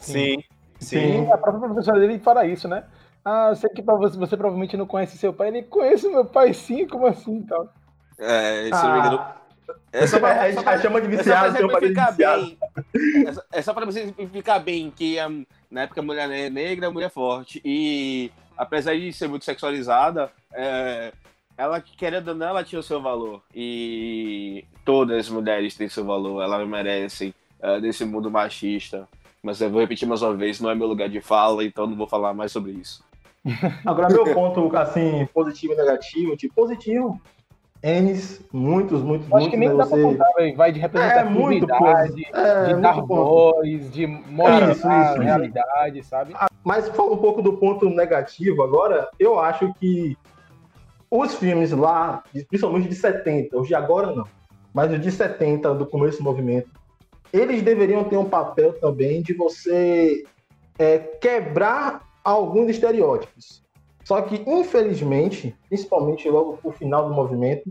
Sim. Sim. A própria professora dele fala isso, né? Ah, eu sei que pra você, você provavelmente não conhece seu pai. Ele conhece meu pai sim, como assim e tal. É, se não me engano, Ah, é só pra, aí, só pra- chama de é só viciado, pra exemplificar viciado. bem. É só- É só pra exemplificar bem que hum, na época a mulher é negra, a mulher é forte. E apesar de ser muito sexualizada, é, ela, querendo ou não, ela tinha o seu valor. E todas as mulheres têm seu valor, elas merecem é, desse mundo machista. Mas eu vou repetir mais uma vez, não é meu lugar de fala, então não vou falar mais sobre isso. Agora, meu ponto, assim, positivo e negativo, tipo, positivo, N's, muitos, muitos, Eu acho que nem muitos, dá né, pra contar. Vai de É muito representatividade, ponto. É, de dar voz, de mostrar Isso, a isso, realidade, sabe? Mas falando um pouco do ponto negativo agora, eu acho que os filmes lá, principalmente de 70, os de agora não, mas os de 70, do começo do movimento, eles deveriam ter um papel também de você é, quebrar alguns estereótipos. Só que, infelizmente, principalmente logo pro final do movimento,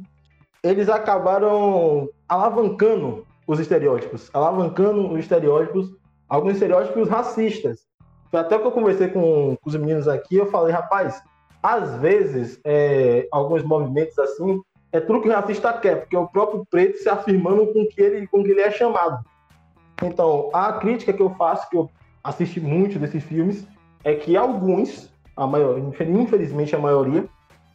eles acabaram alavancando os estereótipos, alavancando os estereótipos, alguns estereótipos racistas. Foi até que eu conversei com, com os meninos aqui, eu falei, rapaz, às vezes, é, alguns movimentos assim, é tudo que o racista quer, porque é o próprio preto se afirmando com que ele, com que ele é chamado. Então, a crítica que eu faço, que eu assisti muitos desses filmes, é que alguns, a maioria, infelizmente a maioria,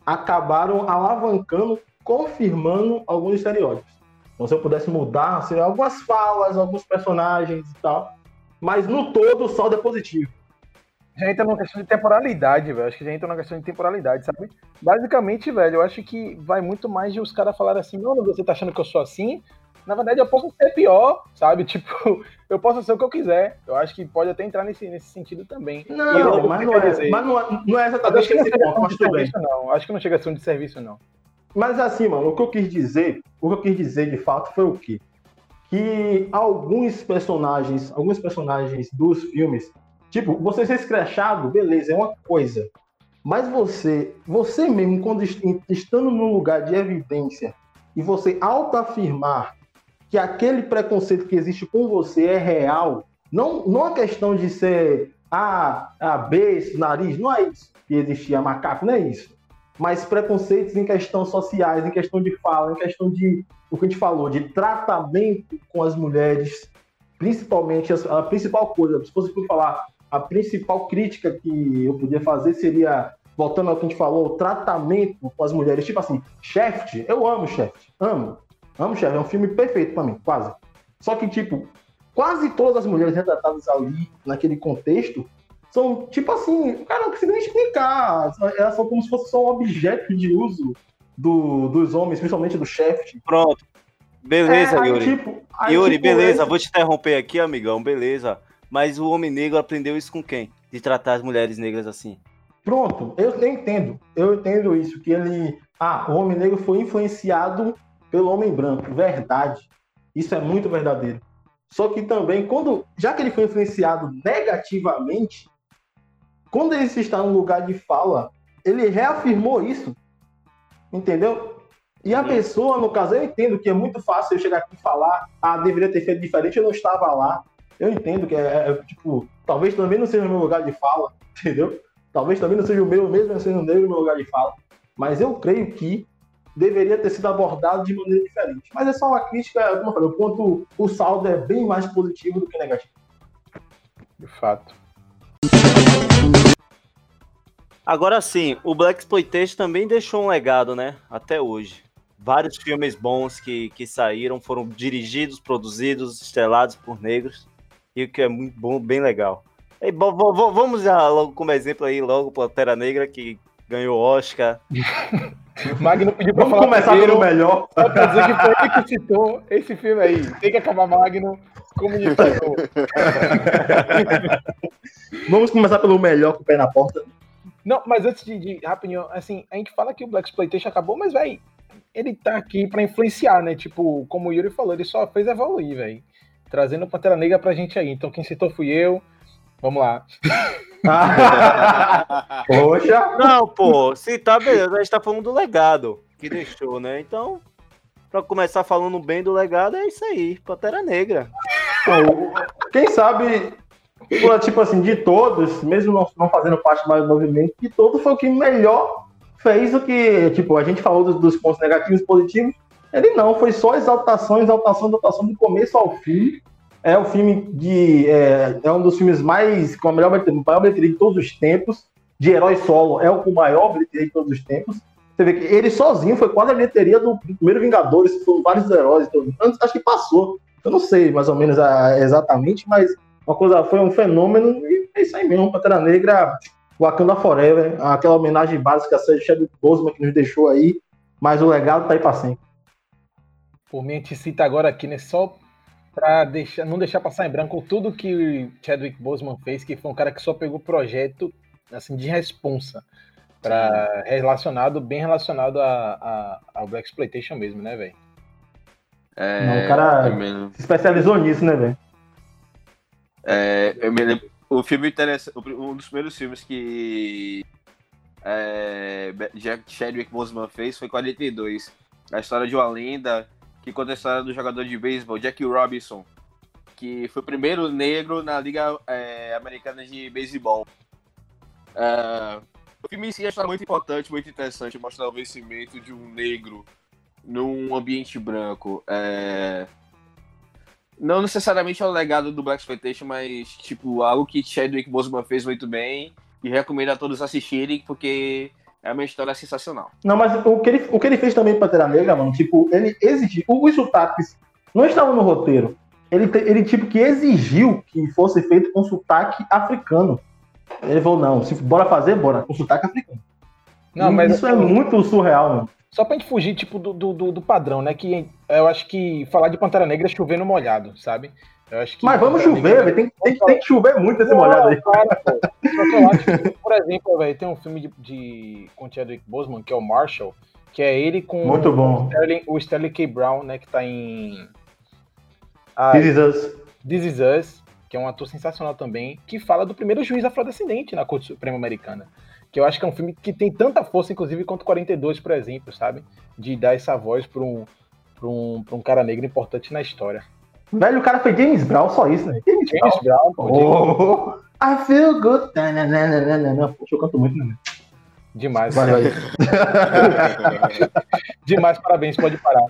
acabaram alavancando, confirmando alguns estereótipos. Então, se eu pudesse mudar, seriam algumas falas, alguns personagens e tal, mas no todo o saldo é positivo. Já entra numa questão de temporalidade, velho. Acho que já entra numa questão de temporalidade, sabe? Basicamente, velho, eu acho que vai muito mais de os caras falarem assim, mano, você tá achando que eu sou assim? Na verdade, eu posso ser pior, sabe? Tipo, eu posso ser o que eu quiser. Eu acho que pode até entrar nesse, nesse sentido também. Não, eu- mas, não é, dizer- mas não é, não é exatamente acho que não esse ponto, mas tudo bem. não. Acho que não chega a ser um de serviço, não. Mas assim, mano, o que eu quis dizer, o que eu quis dizer de fato foi o quê? Que alguns personagens, alguns personagens dos filmes, tipo, você ser escrachado, beleza, é uma coisa. Mas você, você mesmo, quando est- estando num lugar de evidência e você autoafirmar que aquele preconceito que existe com você é real, não, não a questão de ser ah, ah, beijo, nariz, não é isso que existia macaco, não é isso mas preconceitos em questão sociais, em questão de fala, em questão de o que a gente falou, de tratamento com as mulheres, principalmente as- a, principal coisa, se fosse por falar, a principal crítica que eu podia fazer seria, voltando ao que a gente falou, o tratamento com as mulheres, tipo assim, Shaft, eu amo Shaft, amo, amo Shaft, é um filme perfeito pra mim, quase. Só que, tipo, quase todas as mulheres retratadas ali, naquele contexto, são tipo assim, cara, não consigo nem explicar. Elas são como se fosse só um objeto de uso do, dos homens, principalmente do chefe. Pronto. Beleza, É, aí, Yuri. tipo, aí, Yuri, tipo, beleza, esse- vou te interromper aqui, amigão, beleza. Mas o homem negro aprendeu isso com quem? De tratar as mulheres negras assim. Pronto, eu, entendo. Eu entendo isso, que ele. Ah, o homem negro foi influenciado pelo homem branco. Verdade. Isso é muito verdadeiro. Só que também, quando. Já que ele foi influenciado negativamente, quando ele se está num lugar de fala, ele reafirmou isso. Entendeu? E a Uhum. pessoa, no caso, eu entendo que é muito fácil eu chegar aqui e falar, ah, deveria ter feito diferente, eu não estava lá. Eu entendo que é, é, tipo, talvez também não seja o meu lugar de fala, entendeu? Talvez também não seja o meu, mesmo sendo negro, o meu lugar de fala. Mas eu creio que deveria ter sido abordado de maneira diferente. Mas é só uma crítica, como eu falei, o ponto, o saldo é bem mais positivo do que negativo. De fato. Agora sim, o Black Exploitation também deixou um legado, né? Até hoje. Vários filmes bons que, que saíram foram dirigidos, produzidos, estrelados por negros. E o que é muito bom, bem legal. E, bo- bo- bo- vamos já logo como exemplo aí, logo Pantera Negra, que ganhou Oscar. Magno pediu pra Vamos falar começar primeiro, pelo melhor. Só pra dizer que foi ele que citou esse filme aí. Tem que acabar Magno como ditador. Vamos começar pelo melhor com o pé na porta. Não, mas antes de, de rapidinho, assim, a gente fala que o Black Exploitation acabou, mas, velho, ele tá aqui pra influenciar, né? Tipo, como o Yuri falou, ele só fez evoluir, velho. Trazendo Pantera Negra pra gente aí. Então, quem citou fui eu. Vamos lá. Poxa! Não, pô, se tá beleza, a gente tá falando do legado que deixou, né? Então, pra começar falando bem do legado, é isso aí, Pantera Negra. Quem sabe, pô, tipo assim, de todos, mesmo não, não fazendo parte mais do movimento, de todos foi o que melhor fez o que, tipo, a gente falou dos, dos pontos negativos e positivos, ele não, foi só exaltação, exaltação, exaltação do começo ao fim. É o filme de. É, é um dos filmes mais. com a melhor bilheteria, de todos os tempos. De herói solo, é o com maior bilheteria de todos os tempos. Você vê que ele sozinho foi quase a bilheteria do, primeiro Vingadores, foram vários heróis. Então, acho que passou. Eu não sei mais ou menos a- exatamente, mas uma coisa foi um fenômeno e é isso aí mesmo. Pantera Negra, Wakanda Forever, aquela homenagem básica a Sérgio Chadwick Boseman que nos deixou aí, mas o legado tá aí pra sempre. Por mim, a gente cita agora aqui, né? Só pra deixar, não deixar passar em branco tudo que o Chadwick Boseman fez, que foi um cara que só pegou projeto assim, de responsa. Pra, relacionado, bem relacionado a, a- ao Black Exploitation mesmo, né, velho? É, Não, o cara- me- Se especializou nisso, né, velho? É, eu me lembro. O filme interessante. Um dos primeiros filmes que. É, Jack Chadwick Boseman fez foi 42. A história de uma lenda que conta a história do jogador de beisebol, Jackie Robinson, que foi o primeiro negro na Liga é, Americana de Beisebol. É, o filme em si é muito importante, muito interessante, mostrar o vencimento de um negro num ambiente branco. É, não necessariamente é o legado do Black Exploitation, mas tipo, algo que Chadwick Boseman fez muito bem e recomendo a todos assistirem, porque é uma história sensacional. Não, mas o que ele, o que ele fez também pra Pantera Negra, mano, tipo, ele exigiu. Os sotaques não estavam no roteiro. Ele, ele, tipo, que exigiu que fosse feito com sotaque africano. Ele falou, não, se bora fazer, bora, com sotaque africano. Não, mas Isso é muito surreal, mano. Só pra gente fugir, tipo, do, do, do- do padrão, né? Que eu acho que falar de Pantera Negra é chover no molhado, sabe? Eu acho que Mas vamos Pantera chover, velho. Tem, tem, tem que chover muito esse molhado aí. claro, pô. Só que eu acho que, por exemplo, velho, tem um filme de, de com Chadwick Boseman, que é o Marshall, que é ele com Muito bom. O, Sterling, o Sterling K. Brown, né, que tá em ah, This is us. This Is Us, que é um ator sensacional também, que fala do primeiro juiz afrodescendente na Corte Suprema Americana. Que eu acho que é um filme que tem tanta força, inclusive, quanto 42, por exemplo, sabe? De dar essa voz pra um, pra um, pra um cara negro importante na história. Velho, o cara foi James Brown, só isso, né? James Brown. James Brown, pô, Oh, I feel good. Tananana. Poxa, eu canto muito, né? demais. Valeu. Demais, parabéns, pode parar.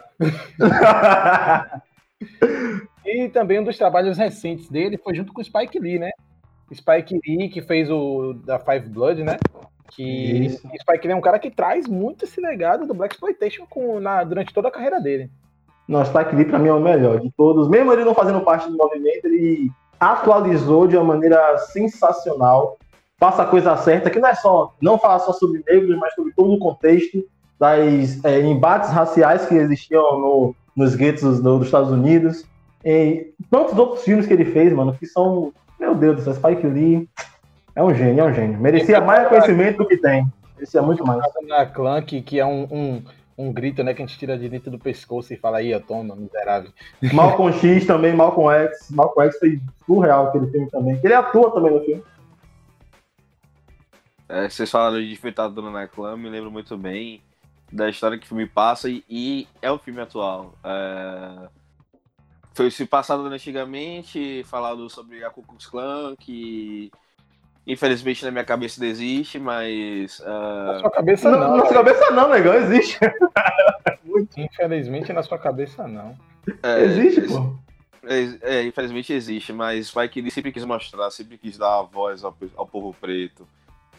E também um dos trabalhos recentes dele foi junto com o Spike Lee, né? Spike Lee, que fez o da Five Blood, né? Que Isso. Spike Lee é um cara que traz muito esse legado do Black Exploitation com, na, durante toda a carreira dele. Não, Spike Lee pra mim é o melhor de todos. Mesmo ele não fazendo parte do movimento, ele atualizou de uma maneira sensacional. Faça a coisa certa, que não é só, não falar só sobre negros, mas sobre todo o contexto das é, embates raciais que existiam no, nos guetos do, dos Estados Unidos. E tantos outros filmes que ele fez, mano, que são, meu Deus do céu, Spike Lee é um gênio, é um gênio. Merecia mais reconhecimento do que tem. Merecia muito mais. Na que, que é um, um um grito, né, que a gente tira de dentro do pescoço e fala, aí, toma, miserável. Malcolm X também, Malcolm X. Malcolm X foi surreal aquele filme também. Ele atua também no filme. É, vocês falaram de Infiltrado na Clã, me lembro muito bem da história que o filme passa e, e é um filme atual. É... Foi se passado antigamente, falado sobre a Ku Klux Klan, que Infelizmente na minha cabeça não existe, mas. Uh... Na sua cabeça não. não na sua cabeça não, negão, existe. Infelizmente na sua cabeça não. É, existe, pô. É, é, infelizmente existe, mas vai que ele sempre quis mostrar, sempre quis dar a voz ao, ao povo preto.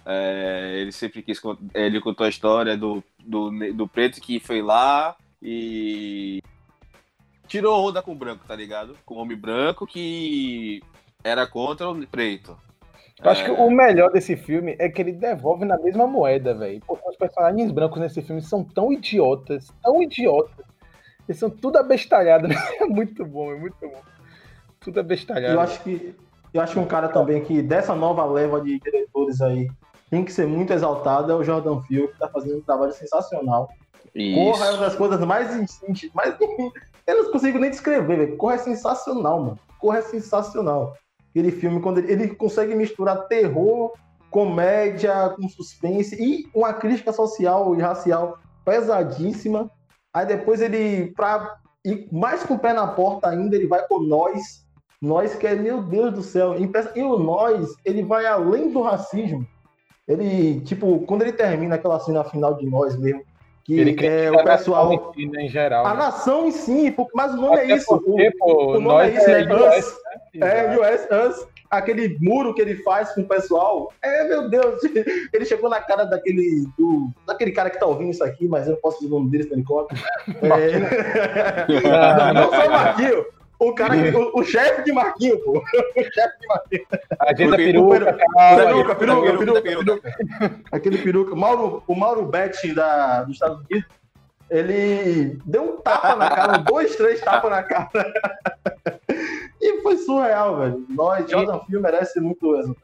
É, ele sempre quis. Ele contou a história do, do, do preto que foi lá e. Tirou onda com o branco, tá ligado? Com o homem branco que era contra o preto. Eu acho que o melhor desse filme é que ele devolve na mesma moeda, velho. Porque os personagens brancos nesse filme são tão idiotas, tão idiotas. Eles são tudo abestalhados, né? É muito bom, é muito bom. Tudo abestalhado. Eu acho que eu acho que um cara também que dessa nova leva de diretores aí tem que ser muito exaltado é o Jordan Peele, que tá fazendo um trabalho sensacional. Isso. Corra é uma das coisas mais mais eu não consigo nem descrever, velho. Corra é sensacional, mano. Corra é sensacional aquele filme, quando ele, ele consegue misturar terror, comédia com suspense e uma crítica social e racial pesadíssima. Aí depois ele, pra ir mais com o pé na porta ainda, ele vai com nós. Nós que é, meu Deus do céu, e o nós, ele vai além do racismo. Ele, tipo, quando ele termina aquela cena final de nós mesmo, que ele é o pessoal. Em, em geral, a né? nação em si, mas o nome Até é isso. Porque, o, pô, o nome é isso, né? US, Us. É, US, Us. Aquele muro que ele faz com o pessoal. É, meu Deus. Ele chegou na cara daquele. Do, daquele cara que tá ouvindo isso aqui, mas eu não posso dizer o nome dele, conta. É... não, não só o Marquinho. O cara, o, o chefe de Marquinho, pô. O chefe de Marquinho. Agenda peruca, peruca, peruca, peruca, peruca. Aquele peruca. Mauro, o Mauro Betti da, dos Estados Unidos, ele deu um tapa na cara, dois, três tapas na cara. e foi surreal, velho. Nós, Jordan Peele merece muito mesmo.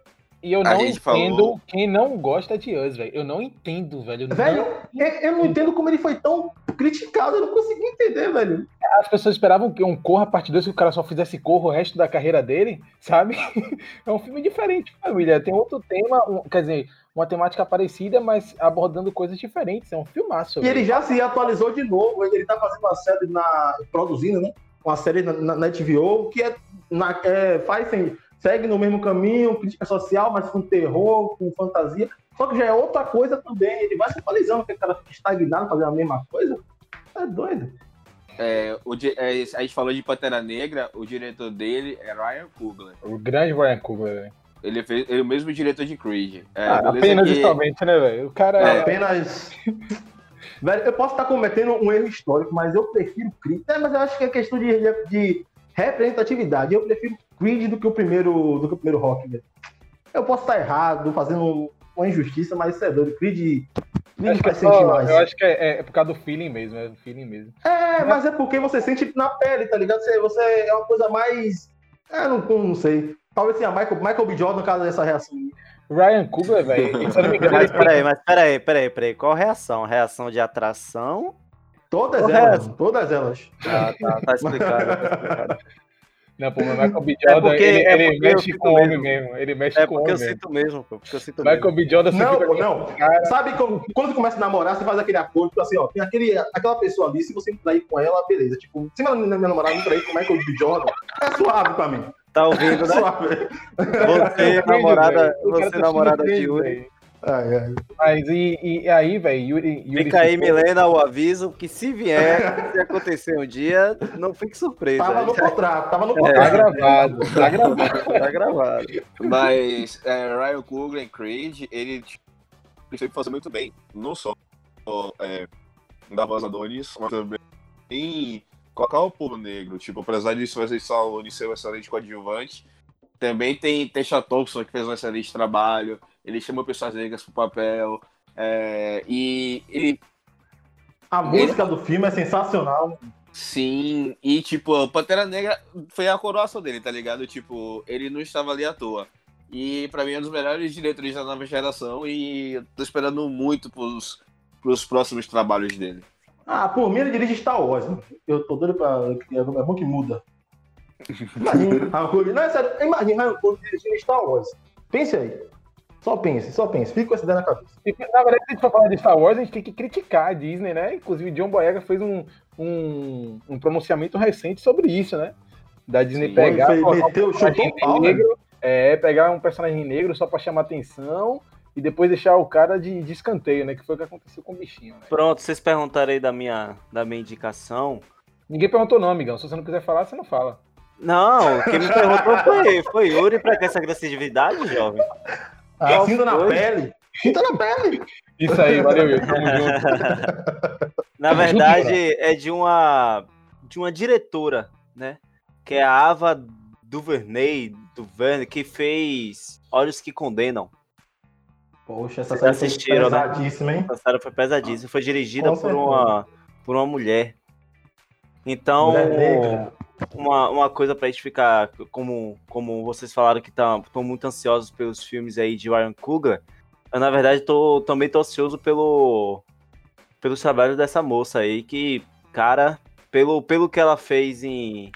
E eu não entendo falou... quem não gosta de Us, velho. Eu não entendo, velho. Eu velho, não... Eu, eu, não entendo como ele foi tão criticado. Eu não consegui entender, velho. As pessoas esperavam que um Corra parte 2 que o cara só fizesse Corra o resto da carreira dele, sabe? É um filme diferente, família. Tem outro tema, um, quer dizer, uma temática parecida, mas abordando coisas diferentes. É um filmaço. E velho. ele já se atualizou de novo. Ele tá fazendo uma série na. produzindo, né? Uma série na, na, na HBO que é, na, é faz assim, segue no mesmo caminho, crítica social, mas com terror, com fantasia. Só que já é outra coisa também. Ele vai se atualizando, porque o cara fica estagnado fazendo a mesma coisa. É doido. É, o, é, a gente falou de Pantera Negra, o diretor dele é Ryan Coogler. O grande Ryan Coogler, Ele fez ele é o mesmo diretor de Creed. É, ah, apenas que... justamente, né, velho? O cara é. Apenas. velho, eu posso estar cometendo um erro histórico, mas eu prefiro Creed. É, mas eu acho que é questão de, de representatividade. Eu prefiro Creed do que o primeiro, do que o primeiro Rock, velho. Eu posso estar errado, fazendo uma injustiça, mas isso é doido. Creed, Creed faz sentir só, mais. Eu acho que é, é, por causa do feeling mesmo, é do feeling mesmo. É, mas é porque você sente na pele, tá ligado? Você, você é uma coisa mais. É, não, não sei. Talvez tenha Michael, Michael B. Jordan no caso dessa reação. Ryan Coogler, velho, se eu não me engano. Mas peraí, mas peraí, peraí, peraí. Qual reação? Reação de atração? Todas Qual elas, reação? todas elas. Ah, tá, tá explicado, tá explicado. Não, pô, mas Michael B. Jordan, é porque, ele, é ele mexe com o homem mesmo. Ele mexe é com o homem. É porque eu sinto mesmo, pô. Porque eu sinto Michael B. Jordan Não, pô, não. Cara... Sabe quando, quando você começa a namorar, você faz aquele acordo, tipo assim, ó, tem aquele, aquela pessoa ali, se você entrar com ela, beleza. Tipo, se minha, minha namorada entrar com o Michael B. Jordan, é suave pra mim. Tá ouvindo, né? Suave. Você, namorada, você, namorada de Yuri. Ai, ai. Mas e, e aí, velho, Yuri, Yuri. Fica aí, Milena, o aviso que se vier, se acontecer um dia, não fique surpresa. Tava no contrato, tava no contrato. É, tá gravado, tá gravado. tá gravado. Mas é, Ryan Coogler em Creed, ele sempre fazer muito bem. Não só é, da voz Adonis, mas também colocar o pulo negro. Tipo, apesar disso fazer só o ser um excelente coadjuvante, também tem Tesha Thompson, que fez um excelente trabalho. Ele chamou pessoas negras pro papel. É, e ele. A música do filme é sensacional. Sim, e tipo, Pantera Negra foi a coroação dele, tá ligado? Tipo, ele não estava ali à toa. E pra mim é um dos melhores diretores da nova geração e eu tô esperando muito pros, pros próximos trabalhos dele. Ah, por mim ele dirige Star Wars. né? Eu tô doido pra. É bom que muda. Imagina, Não, é sério, imagina Coogler dirigindo Star Wars. Pense aí. Só pense, só pense. Fica com essa ideia na cabeça. Na verdade, se a gente for falar de Star Wars, a gente tem que criticar a Disney, né? Inclusive, John Boyega fez um, um, um pronunciamento recente sobre isso, né? Da Disney Sim. pegar, Foi- meteu, um personagem chutou o pau, negro, é, pegar um personagem negro só pra chamar atenção e depois deixar o cara de, de escanteio, né? Que foi o que aconteceu com o bichinho. Né? Pronto, vocês perguntaram aí da minha, da minha indicação. Ninguém perguntou não, amigão. Se você não quiser falar, você não fala. Não, quem me perguntou foi, foi Yuri pra que essa agressividade, jovem. Ah, sinta na pele. Sinta na pele. Isso aí, valeu, Will. Tamo junto. Na verdade, é de uma de uma diretora, né? Que é a Ava Duvernay, Duvernay, que fez Olhos que Condenam. Poxa, essa Vocês série foi né? pesadíssima, hein? Essa série foi pesadíssima. Foi dirigida por uma, por uma mulher. Então, Mulher negra. Uma, uma coisa pra gente ficar, como, como vocês falaram que estão muito ansiosos pelos filmes aí de Ryan Coogler, eu na verdade tô, também tô ansioso pelo, pelo trabalho dessa moça aí, que, cara, pelo, pelo que ela fez em,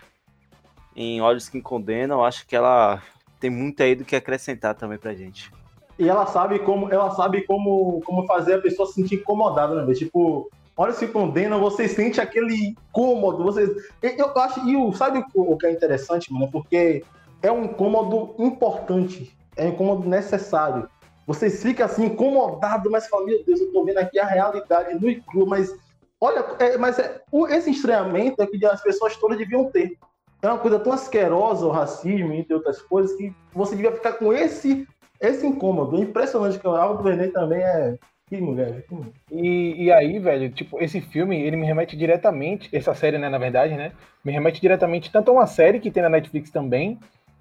em Olhos que Condenam, eu acho que ela tem muito aí do que acrescentar também pra gente. E ela sabe como, ela sabe como, como fazer a pessoa se sentir incomodada, né? Tipo, olha se condena, você sente aquele incômodo, você. Eu, acho, e o, sabe o, que é interessante, mano? É Porque é um incômodo importante, é um incômodo necessário. Você fica assim, incomodado, mas fala, meu Deus, eu tô vendo aqui a realidade no e cru, mas olha, é, mas é, esse estranhamento é que as pessoas todas deviam ter. É uma coisa tão asquerosa o racismo, entre outras coisas, que você devia ficar com esse esse incômodo. É impressionante que o Álvaro Vernet também é. Que mulher, que mulher. E, e aí, velho, tipo, esse filme, ele me remete diretamente, essa série, né, na verdade, né, me remete diretamente tanto a uma série que tem na Netflix também,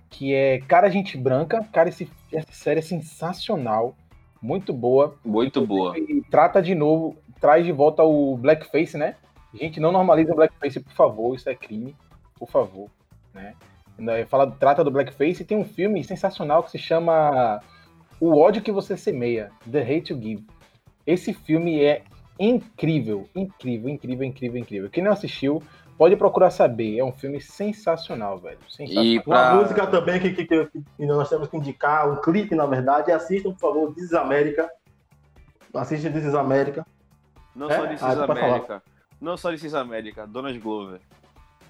que é Cara Gente Branca. Cara, esse, essa série é sensacional, muito boa. Muito boa. E trata de novo, traz de volta o blackface, né? Gente, não normaliza o blackface, por favor, isso é crime, por favor, né? Né, Fala, trata do blackface e tem um filme sensacional que se chama O ódio que você semeia, The Hate You Give. Esse filme é incrível, incrível, incrível, incrível, incrível. Quem não assistiu, pode procurar saber. É um filme sensacional, velho. Sensacional. E Uma pra... música também que, que, que- que nós temos que indicar, um clipe, na verdade. Assistam, por favor, This is America. Assistam This is America. Não É? só This Ah, América. Não só This is América. Donald Glover.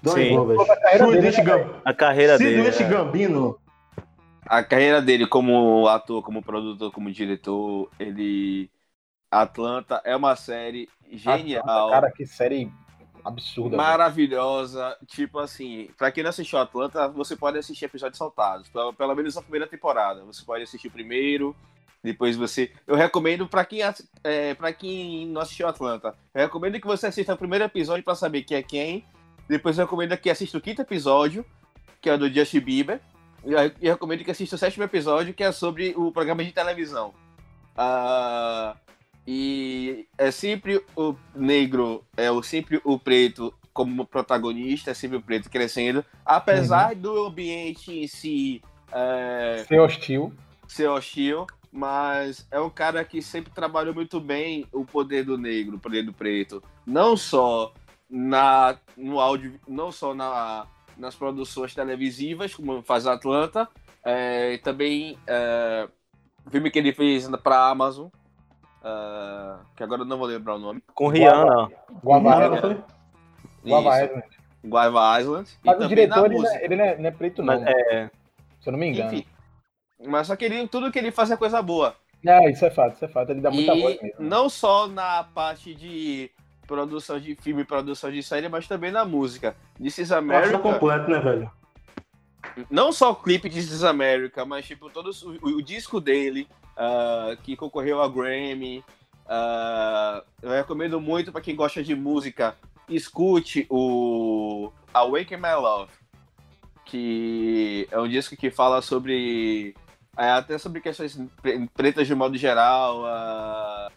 Donald Sim. Glover. A carreira dele, Swedish né, Gam- A carreira dele. Swedish é- Gambino. A carreira dele como ator, como produtor, como diretor, ele... Atlanta é uma série genial. Atlanta, Cara, que série absurda. maravilhosa. Tipo assim, pra quem não assistiu Atlanta, você pode assistir episódios saltados. Pelo, pelo menos a primeira temporada. Você pode assistir o primeiro, depois você. Eu recomendo pra quem, é, pra quem não assistiu Atlanta. Eu recomendo que você assista o primeiro episódio pra saber quem é quem. Depois eu recomendo que assista o quinto episódio, que é do Justin Bieber. E eu eu recomendo que assista o sétimo episódio, que é sobre o programa de televisão. Ah, e é sempre o negro, é o sempre o preto como protagonista, é sempre o preto crescendo. Apesar do ambiente em si é, Ser hostil. ser hostil, mas é um cara que sempre trabalhou muito bem o poder do negro, o poder do preto. Não só na, no áudio, não só na, nas produções televisivas, como faz a Atlanta, é, também é, o filme que ele fez para a Amazon, é, que agora eu não vou lembrar o nome, Com Rihanna. Guava Island. foi? Guava Island. Guava Island. e Mas o também diretor, na ele, não é, ele não é- não é preto, não. Mas, é, Se eu não me engano. Enfim, mas só que ele, tudo que ele faz é coisa boa. É, isso é fato, isso é fato. Ele dá muita e voz mesmo. não só na parte de produção de filme, produção de série, mas também na música. This is America, completo, né, velho? Não só o clipe de This is America, mas tipo todo o, o disco dele, ah, que concorreu a Grammy. ah, eu recomendo muito para quem gosta de música escute o Awaken My Love, que é um disco que fala sobre é, até sobre questões pretas de modo geral, a,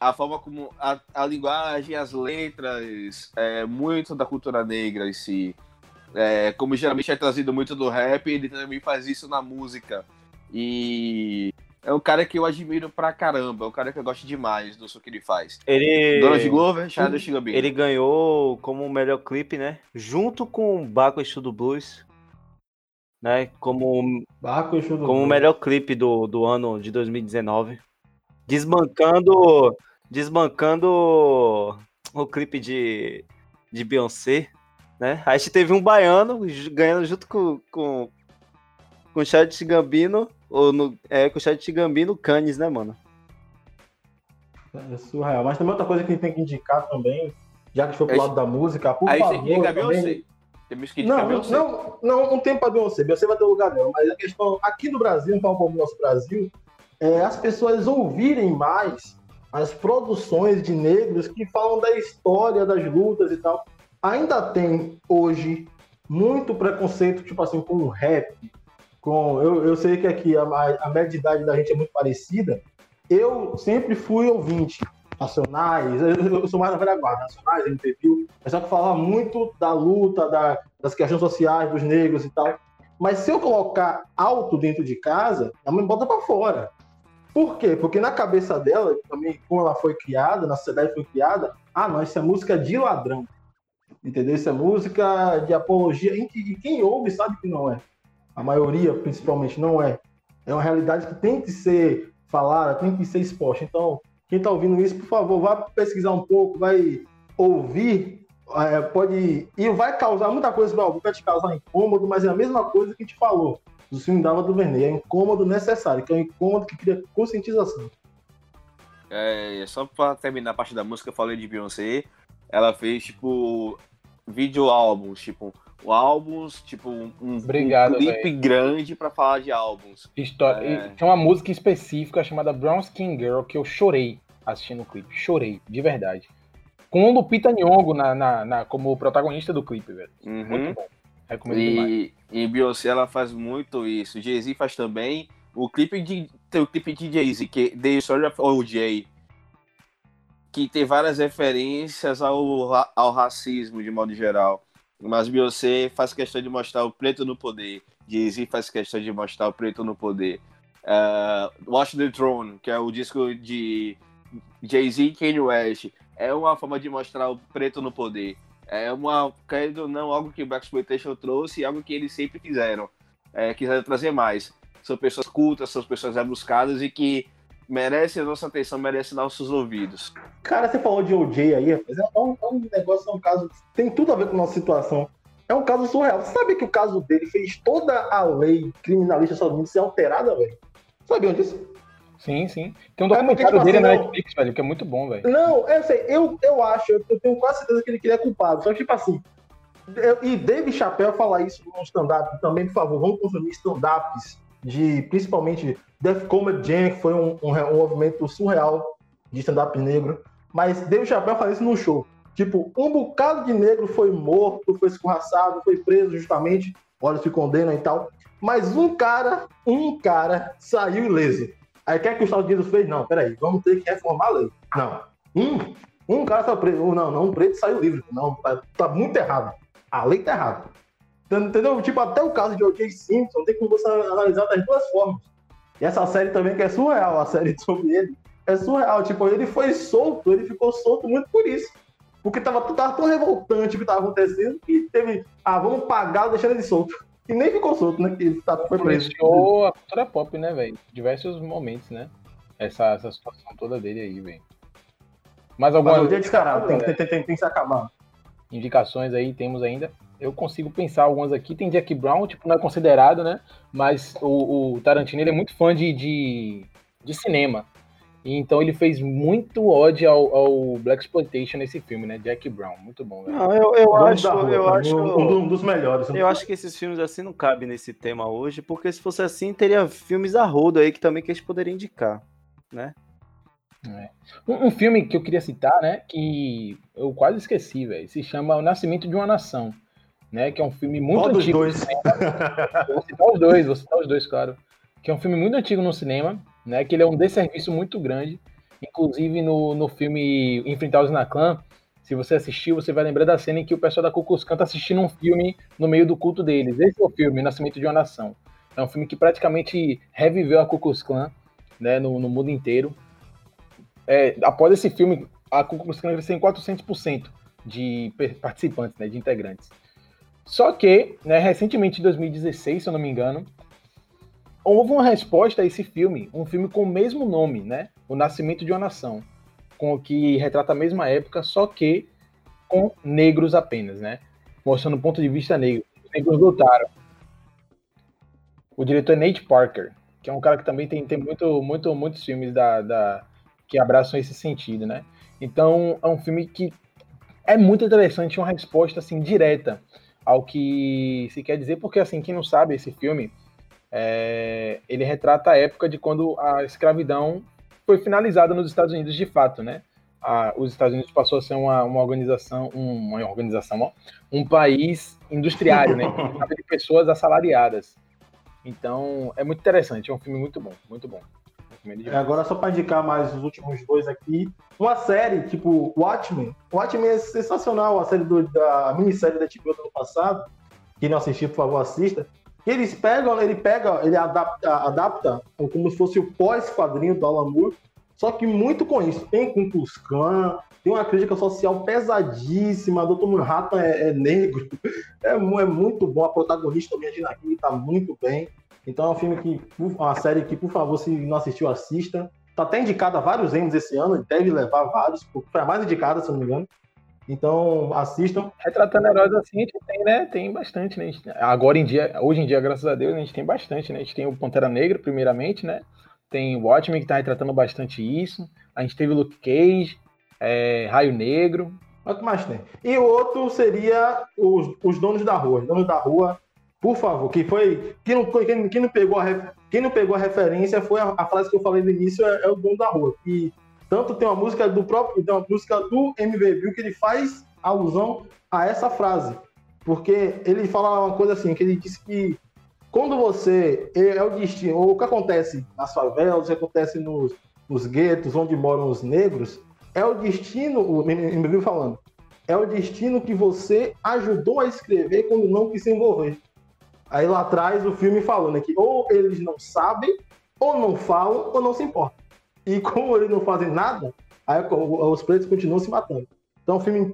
a forma como a, a linguagem, as letras, é, muito da cultura negra em si. É, como geralmente é trazido muito do rap, ele também faz isso na música. E é um cara que eu admiro pra caramba, é um cara que eu gosto demais do que ele faz. Ele... Donald Glover, Childish Gambino. Ele ganhou como melhor clipe, né? Junto com Baco Estudo Blues, né? Como, Baco e Show do como o melhor clipe do, do ano de 2019. Desbancando, desbancando o clipe de, de Beyoncé, né? A gente teve um baiano ganhando junto com, com, com o Chad Gambino, ou no, é, com o Chad Gambino Canis, né, mano? É surreal. Mas tem outra coisa que a gente tem que indicar também, já que foi pro Aí- lado da música, por Aí favor. você também- Beyoncé. Temos que Não, não, Beyoncé. não, não, não tem pra Beyoncé. Beyoncé vai ter lugar dela. Mas a questão, aqui no Brasil, no como nosso Brasil, é as pessoas ouvirem mais as produções de negros que falam da história das lutas e tal. Ainda tem hoje muito preconceito, tipo assim, com o rap. Com, eu, eu sei que aqui a, a média de idade da gente é muito parecida. Eu sempre fui ouvinte. Nacionais, eu, sou mais da velha guarda, nacionais, MPB, mas só que falava muito da luta, da, das questões sociais dos negros e tal. Mas se eu colocar alto dentro de casa, a mãe bota pra fora. Por quê? Porque na cabeça dela, também, como ela foi criada, na sociedade foi criada, ah, não, isso é música de ladrão. Entendeu? Isso é música de apologia. E que- quem ouve sabe que não é. A maioria, principalmente, não é. É uma realidade que tem que ser falada, tem que ser exposta. Então, quem está ouvindo isso, por favor, vá pesquisar um pouco, vai ouvir, é, pode. E vai causar muita coisa para vai te causar incômodo, mas é a mesma coisa que a gente falou do filme Dava do Verney. É incômodo necessário, que é um incômodo que cria conscientização. É, só pra terminar a parte da música, eu falei de Beyoncé. Ela fez, tipo, vídeo álbuns, tipo, o álbuns, tipo, um, um Obrigado, clipe grande pra falar de álbuns. História. É. e Tem uma música específica chamada Brown Skin Girl que eu chorei assistindo o clipe. Chorei, de verdade. Com o Lupita Nyong'o na, na, na- como protagonista do clipe, velho. Uhum. Muito bom. Recomendo demais. E, e Beyoncé ela faz muito isso. Jay-Z faz também. O clipe de tem o clipe de Jay-Z que The Story of OJ, que tem várias referências ao, ao racismo de modo geral. Mas Beyoncé faz questão de mostrar o preto no poder. Jay-Z faz questão de mostrar o preto no poder. Uh, Watch the Throne, que é o disco de Jay-Z e Kanye West, é uma forma de mostrar o preto no poder. É uma, querendo ou não, algo que o Black Exploitation trouxe e algo que eles sempre fizeram. É, quiseram trazer mais. São pessoas cultas, são pessoas rebuscadas e que merecem a nossa atenção, merecem nossos ouvidos. Cara, você falou de OJ aí, rapaz, é um, é um negócio, é um caso, tem tudo a ver com a nossa situação. É um caso surreal. Você sabe que o caso dele fez toda a lei criminalista dos Estados Unidos ser alterada, velho? Sabiam disso? Sim, sim. Tem um É documentário tipo dele assim, na Netflix, velho, que é muito bom, velho. Não, eu sei, eu, eu acho, eu tenho quase certeza que ele, que ele é culpado. Só que, tipo assim, eu- e Dave Chappelle falar isso no stand-up também, por favor, vamos consumir stand-ups de, principalmente, Def Comedy Jam, que foi um, um, um movimento surreal de stand-up negro. Mas Dave Chappelle fala isso no show. Tipo, um bocado de negro foi morto, foi escorraçado, foi preso justamente, olha, se condenam e tal. Mas um cara, um cara saiu ileso. Aí o que é que os Estados Unidos fez? Não, peraí, vamos ter que reformar a lei. Não. Um, um cara saiu preso. Não, não, um preto saiu livre. Não, tá, tá muito errado. A lei tá errada. Entendeu? Tipo, até o caso de O.J. Simpson tem como você analisar das duas formas. E essa série também que é surreal, a série sobre ele, é surreal. Tipo, ele foi solto, ele ficou solto muito por isso. Porque tava, tava tão revoltante o que tava acontecendo que teve. Ah, vamos pagar deixando ele solto. E nem ficou solto, né? Que ele tá, foi preso. Influenciou a cultura pop, né, velho? Diversos momentos, né? Essa, essa situação toda dele aí, velho. Mas algumas o dia descarado, tem, tem, tem, tem, tem que se acabar. indicações aí temos ainda? Eu consigo pensar algumas aqui. Tem Jack Brown, tipo, não é considerado, né? Mas o, o Tarantino ele é muito fã de, de, de cinema. E então ele fez muito ódio ao, ao Black Exploitation nesse filme, né? Jack Brown. Muito bom, velho. Não, eu, eu acho, rua, eu pra acho. mim, um, um dos melhores. Eu acho que esses filmes assim não cabem nesse tema hoje, porque se fosse assim, teria filmes a rodo aí que também que a gente poderia indicar, né? É. Um, um, filme que eu queria citar, né, que eu quase esqueci, velho, se chama O Nascimento de uma Nação, né, que é um filme muito Qual antigo. dois? Vou citar os dois, vou citar os dois, claro. Que é um filme muito antigo no cinema, né, que ele é um desserviço muito grande. Inclusive no, no filme Enfrentar os na Clã, se você assistiu, você vai lembrar da cena em que o pessoal da Cucus tá assistindo um filme no meio do culto deles. Esse é o filme, Nascimento de uma Nação. É um filme que praticamente reviveu a Klan né, no, no mundo inteiro. É, após esse filme, a Klan cresceu em 400% de participantes, né, de integrantes. Só que, né, recentemente, em 2016, se eu não me engano, houve uma resposta a esse filme, um filme com o mesmo nome, né, O Nascimento de uma Nação, com que retrata a mesma época, só que com negros apenas, né, mostrando o ponto de vista negro. Os negros lutaram. O diretor é Nate Parker, que é um cara que também tem, tem muito, muito, muitos filmes da, da, que abraçam esse sentido, né? Então, é um filme que é muito interessante, uma resposta, assim, direta ao que se quer dizer, porque, assim, quem não sabe, esse filme, é, ele retrata a época de quando a escravidão foi finalizada nos Estados Unidos de fato, né? A, os Estados Unidos passou a ser uma, uma organização, um, uma organização, ó, um país industriário, né? De pessoas assalariadas. Então, é muito interessante, é um filme muito bom, muito bom. É, agora, só para indicar mais os últimos dois aqui, uma série tipo Watchmen. Watchmen é sensacional, a série do, da minissérie da HBO do ano passado. Quem não assistiu, por favor, assista. Eles pegam, ele pega, ele adapta, adapta como se fosse o pós-quadrinho do Alan Moore, só que muito com isso. Tem com Cuscan, tem uma crítica social pesadíssima. Dr. Manhattan é, é negro, é, é, muito bom. A protagonista também, a Gina King, tá muito bem. Então é um filme que, uma série que, por favor, se não assistiu, assista. Tá até indicada a vários Emmys esse ano, deve levar vários, foi a mais indicada, se não me engano. Então, assistam. Retratando heróis assim, a gente tem, né? Tem bastante, né? Agora em dia, hoje em dia, graças a Deus, a gente tem bastante, né? A gente tem o Pantera Negra, primeiramente, né? Tem o Watchmen, que tá retratando bastante isso. A gente teve o Luke Cage, é, Raio Negro. O que mais tem? E o outro seria os, os donos da rua. Os donos da rua, por favor, que foi. Quem não, quem, quem não, pegou, a, quem não pegou a referência foi a, a frase que eu falei no início, é, é, o dono da rua. E tanto tem uma música do próprio. Tem uma música do MV Bill que ele faz alusão a essa frase. Porque ele fala uma coisa assim, que ele disse que quando você é, é o destino, ou o que acontece nas favelas, o que acontece nos, nos guetos onde moram os negros, é o destino, o menino falando, é o destino que você ajudou a escrever quando não quis se envolver. Aí lá atrás o filme falando né, que ou eles não sabem, ou não falam, ou não se importam. E como eles não fazem nada, aí os pretos continuam se matando. Então, um filme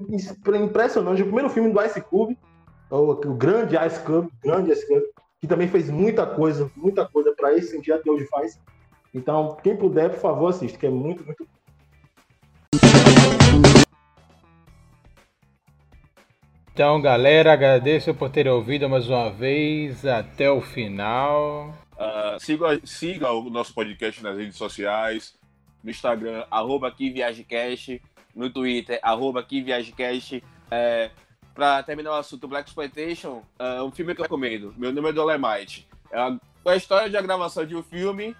impressionante. O primeiro filme do Ice Cube, o, o grande Ice Cube, grande Ice Cube, que também fez muita coisa, muita coisa para esse dia até hoje faz. Então, quem puder, por favor, assista, que é muito, muito Então, galera, agradeço por terem ouvido mais uma vez até o final. Uh, siga, siga o nosso podcast nas redes sociais, no Instagram, arroba QuiViagemCast, no Twitter, arroba QuiViagemCast. É, para terminar o assunto Black Exploitation, é um filme que eu recomendo. Meu nome é Dolemite. É a, a história de a gravação de um filme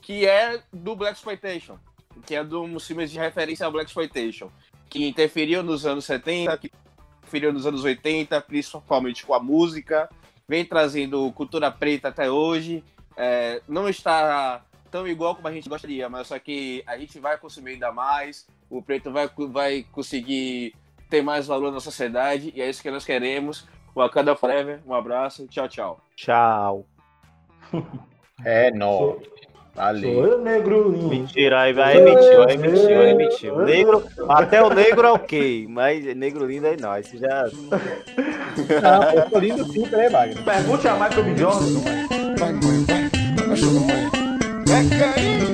que é do Black Exploitation, que é dos filmes de referência ao Black Exploitation, que interferiu nos anos 70, que interferiu nos anos 80, principalmente com a música, vem trazendo cultura preta até hoje. É, não está tão igual como a gente gostaria, mas só que a gente vai consumir ainda mais, o preto vai, vai conseguir ter mais valor na sociedade, e é isso que nós queremos. Wakanda Forever, um abraço, tchau, tchau. Tchau. É nóis. Ali. Sou eu negro. Mentira, aí vai mentir, aí mentiu, aí mentiu. Negro, até o negro é ok, mas negro lindo é aí não, já. Não, ah, eu tô lindo sim, né, Wagner? Pergunte a Michael B. Johnson. Vai, vai, vai. Vai, vai. É